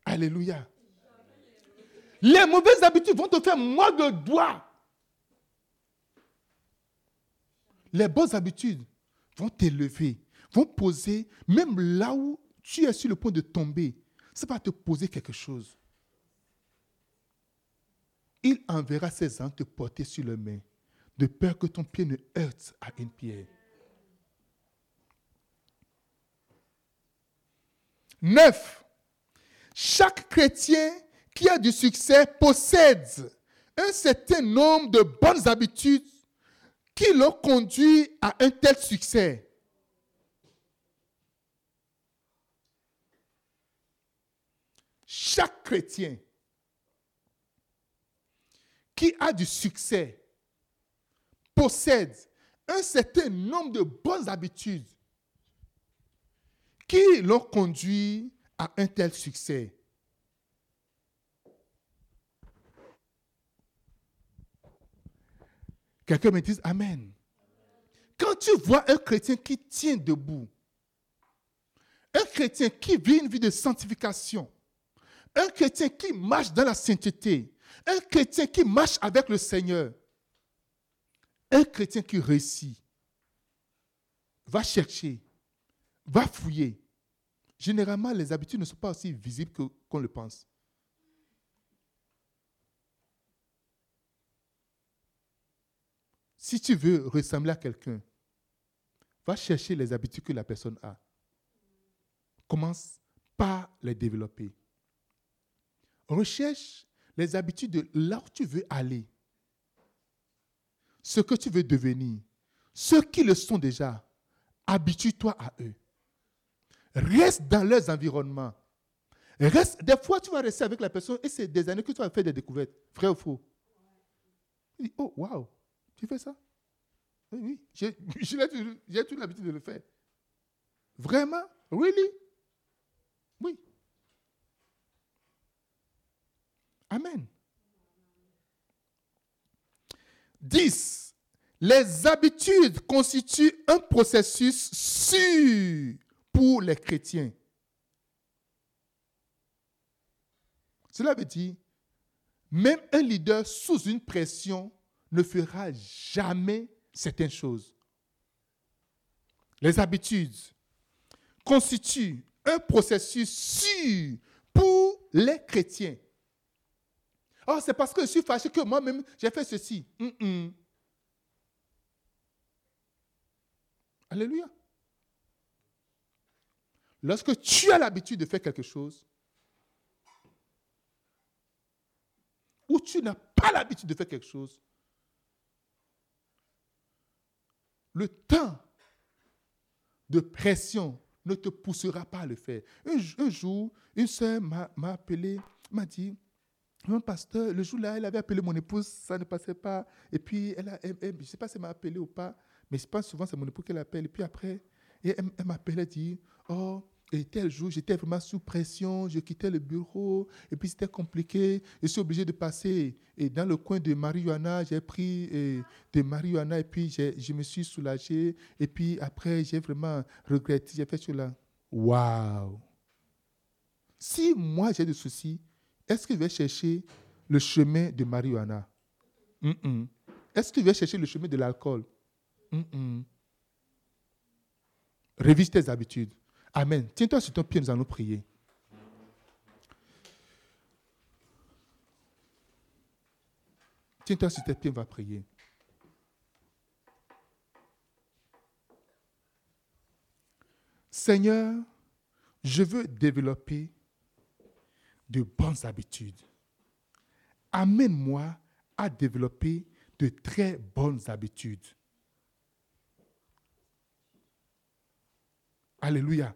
Alléluia. Les mauvaises habitudes vont te faire moins de doigts. Les bonnes habitudes vont t'élever, vont poser, même là où tu es sur le point de tomber, ça va te poser quelque chose. Il enverra ses anges te porter sur le main, de peur que ton pied ne heurte à une pierre. Neuf. Chaque chrétien qui a du succès possède un certain nombre de bonnes habitudes qui l'ont conduit à un tel succès. Chaque chrétien qui a du succès possède un certain nombre de bonnes habitudes qui l'ont conduit à un tel succès. Quelqu'un me dise Amen. Quand tu vois un chrétien qui tient debout, un chrétien qui vit une vie de sanctification, un chrétien qui marche dans la sainteté, un chrétien qui marche avec le Seigneur, un chrétien qui réussit, va chercher, va fouiller. Généralement, les habitudes ne sont pas aussi visibles qu'on le pense. Si tu veux ressembler à quelqu'un, va chercher les habitudes que la personne a. Commence par les développer. Recherche les habitudes de là où tu veux aller. Ce que tu veux devenir. Ceux qui le sont déjà, habitue-toi à eux. Reste dans leurs environnements. Reste, des fois, tu vas rester avec la personne et c'est des années que tu vas faire des découvertes. Vrai ou faux? Oh, waouh, tu fais ça? Oui, oui, j'ai toute l'habitude de le faire. Vraiment? Really? Oui. Amen. 10. Les habitudes constituent un processus sûr pour les chrétiens. Cela veut dire, même un leader sous une pression ne fera jamais certaines choses. Les habitudes constituent un processus sûr pour les chrétiens. Oh, c'est parce que je suis fâché que moi-même, j'ai fait ceci. Alléluia. Lorsque tu as l'habitude de faire quelque chose, ou tu n'as pas l'habitude de faire quelque chose, le temps de pression ne te poussera pas à le faire. Un, jour, une soeur m'a appelé, m'a dit, un pasteur, le jour-là, elle avait appelé mon épouse, ça ne passait pas. Et puis, elle a, je ne sais pas si elle m'a appelé ou pas, mais je pense souvent c'est mon épouse qu'elle appelle. Et puis après, elle, elle elle dit, oh, et tel jour, j'étais vraiment sous pression, je quittais le bureau, et puis c'était compliqué. Je suis obligé de passer et dans le coin de marijuana, j'ai pris et, de marijuana, et puis je me suis soulagé. Et puis après, j'ai vraiment regretté, j'ai fait cela. Waouh! Si moi j'ai des soucis, est-ce je vais chercher le chemin de marijuana? Est-ce je vais chercher le chemin de l'alcool? Révise tes habitudes. Amen. Tiens-toi sur ton pied, nous allons prier. Tiens-toi sur tes pieds, on va prier. Seigneur, je veux développer de bonnes habitudes. Amène-moi à développer de très bonnes habitudes. Alléluia.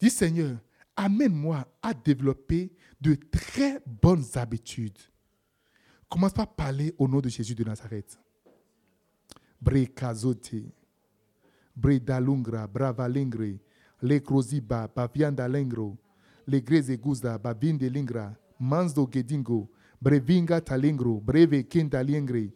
Dis Seigneur, amène-moi à développer de très bonnes habitudes. Commence par parler au nom de Jésus de Nazareth. Bre kazote, bre dalungra, brava lingre, le croziba, bavianda lengro, le greze guzda, bavinde lingra, manzo gedingo, brevinga talingro, breve kinda lingre,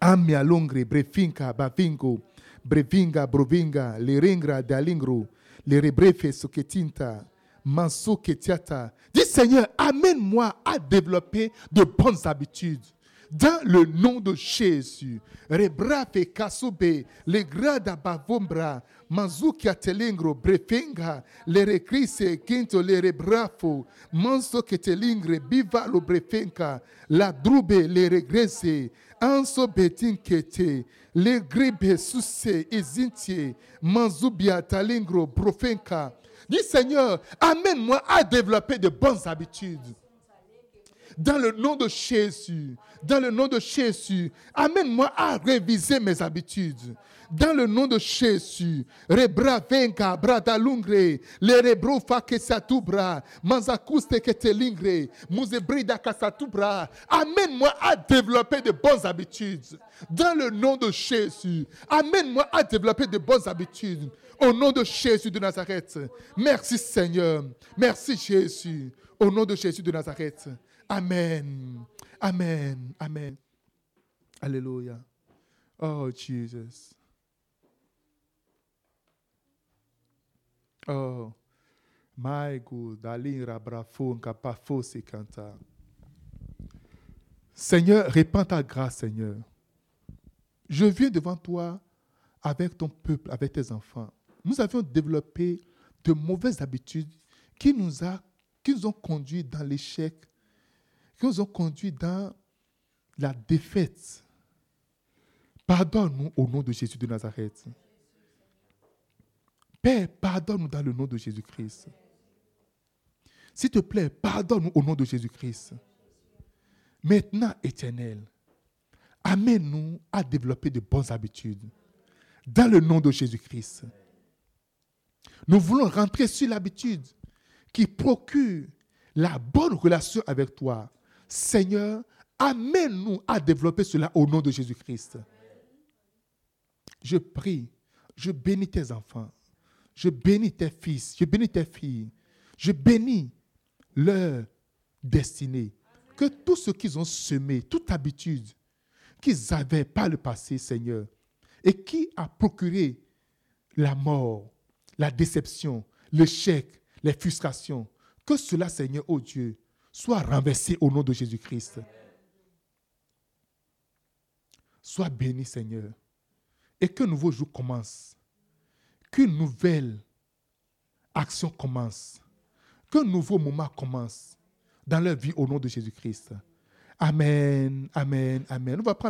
amia longre, brefinka, bavingo, brevinga, brovinga, le ringra dalingro, le rebrefe soketinta, manso ketiata. Dis Seigneur, amène-moi à développer de bonnes habitudes. Dans le nom de Jésus, rebrafe kasube, le grada bavombra, manzuki atelingro, brefenga, le recrise, quinto le rebrafo, manso ketelingre, biva lo brefenka, la drube le regrese, anso betin kete, le gribe susse, izintie, manzubia talingro, brofenka. Dis Seigneur, amène-moi à développer de bonnes habitudes. Dans le nom de Jésus, dans le nom de Jésus, amène-moi à réviser mes habitudes. Dans le nom de Jésus, rebra brada lungre, kasatubra. Amène-moi à développer de bonnes habitudes. Dans le nom de Jésus, amène-moi à développer de bonnes habitudes. Au nom de Jésus de Nazareth. Merci Seigneur. Merci Jésus. Au nom de Jésus de Nazareth. Amen. Amen. Amen. Alléluia. Oh, Jesus. Oh, my God. Seigneur, répands ta grâce, Seigneur. Je viens devant toi avec ton peuple, avec tes enfants. Nous avions développé de mauvaises habitudes qui nous, qui nous ont conduits dans l'échec, qui nous ont conduits dans la défaite. Pardonne-nous au nom de Jésus de Nazareth. Père, pardonne-nous dans le nom de Jésus-Christ. S'il te plaît, pardonne-nous au nom de Jésus-Christ. Maintenant, éternel, amène-nous à développer de bonnes habitudes. Dans le nom de Jésus-Christ. Nous voulons rentrer sur l'habitude qui procure la bonne relation avec toi. Seigneur, amène-nous à développer cela au nom de Jésus-Christ. Je prie, je bénis tes enfants, je bénis tes fils, je bénis tes filles, je bénis leur destinée. Que tout ce qu'ils ont semé, toute habitude, qu'ils n'avaient pas le passé, Seigneur, et qui a procuré la mort, la déception, l'échec, les frustrations. Que cela, Seigneur, oh Dieu, soit renversé au nom de Jésus-Christ. Sois béni, Seigneur. Et qu'un nouveau jour commence. Qu'une nouvelle action commence. Qu'un nouveau moment commence dans leur vie au nom de Jésus-Christ. Amen, amen, amen. On va prendre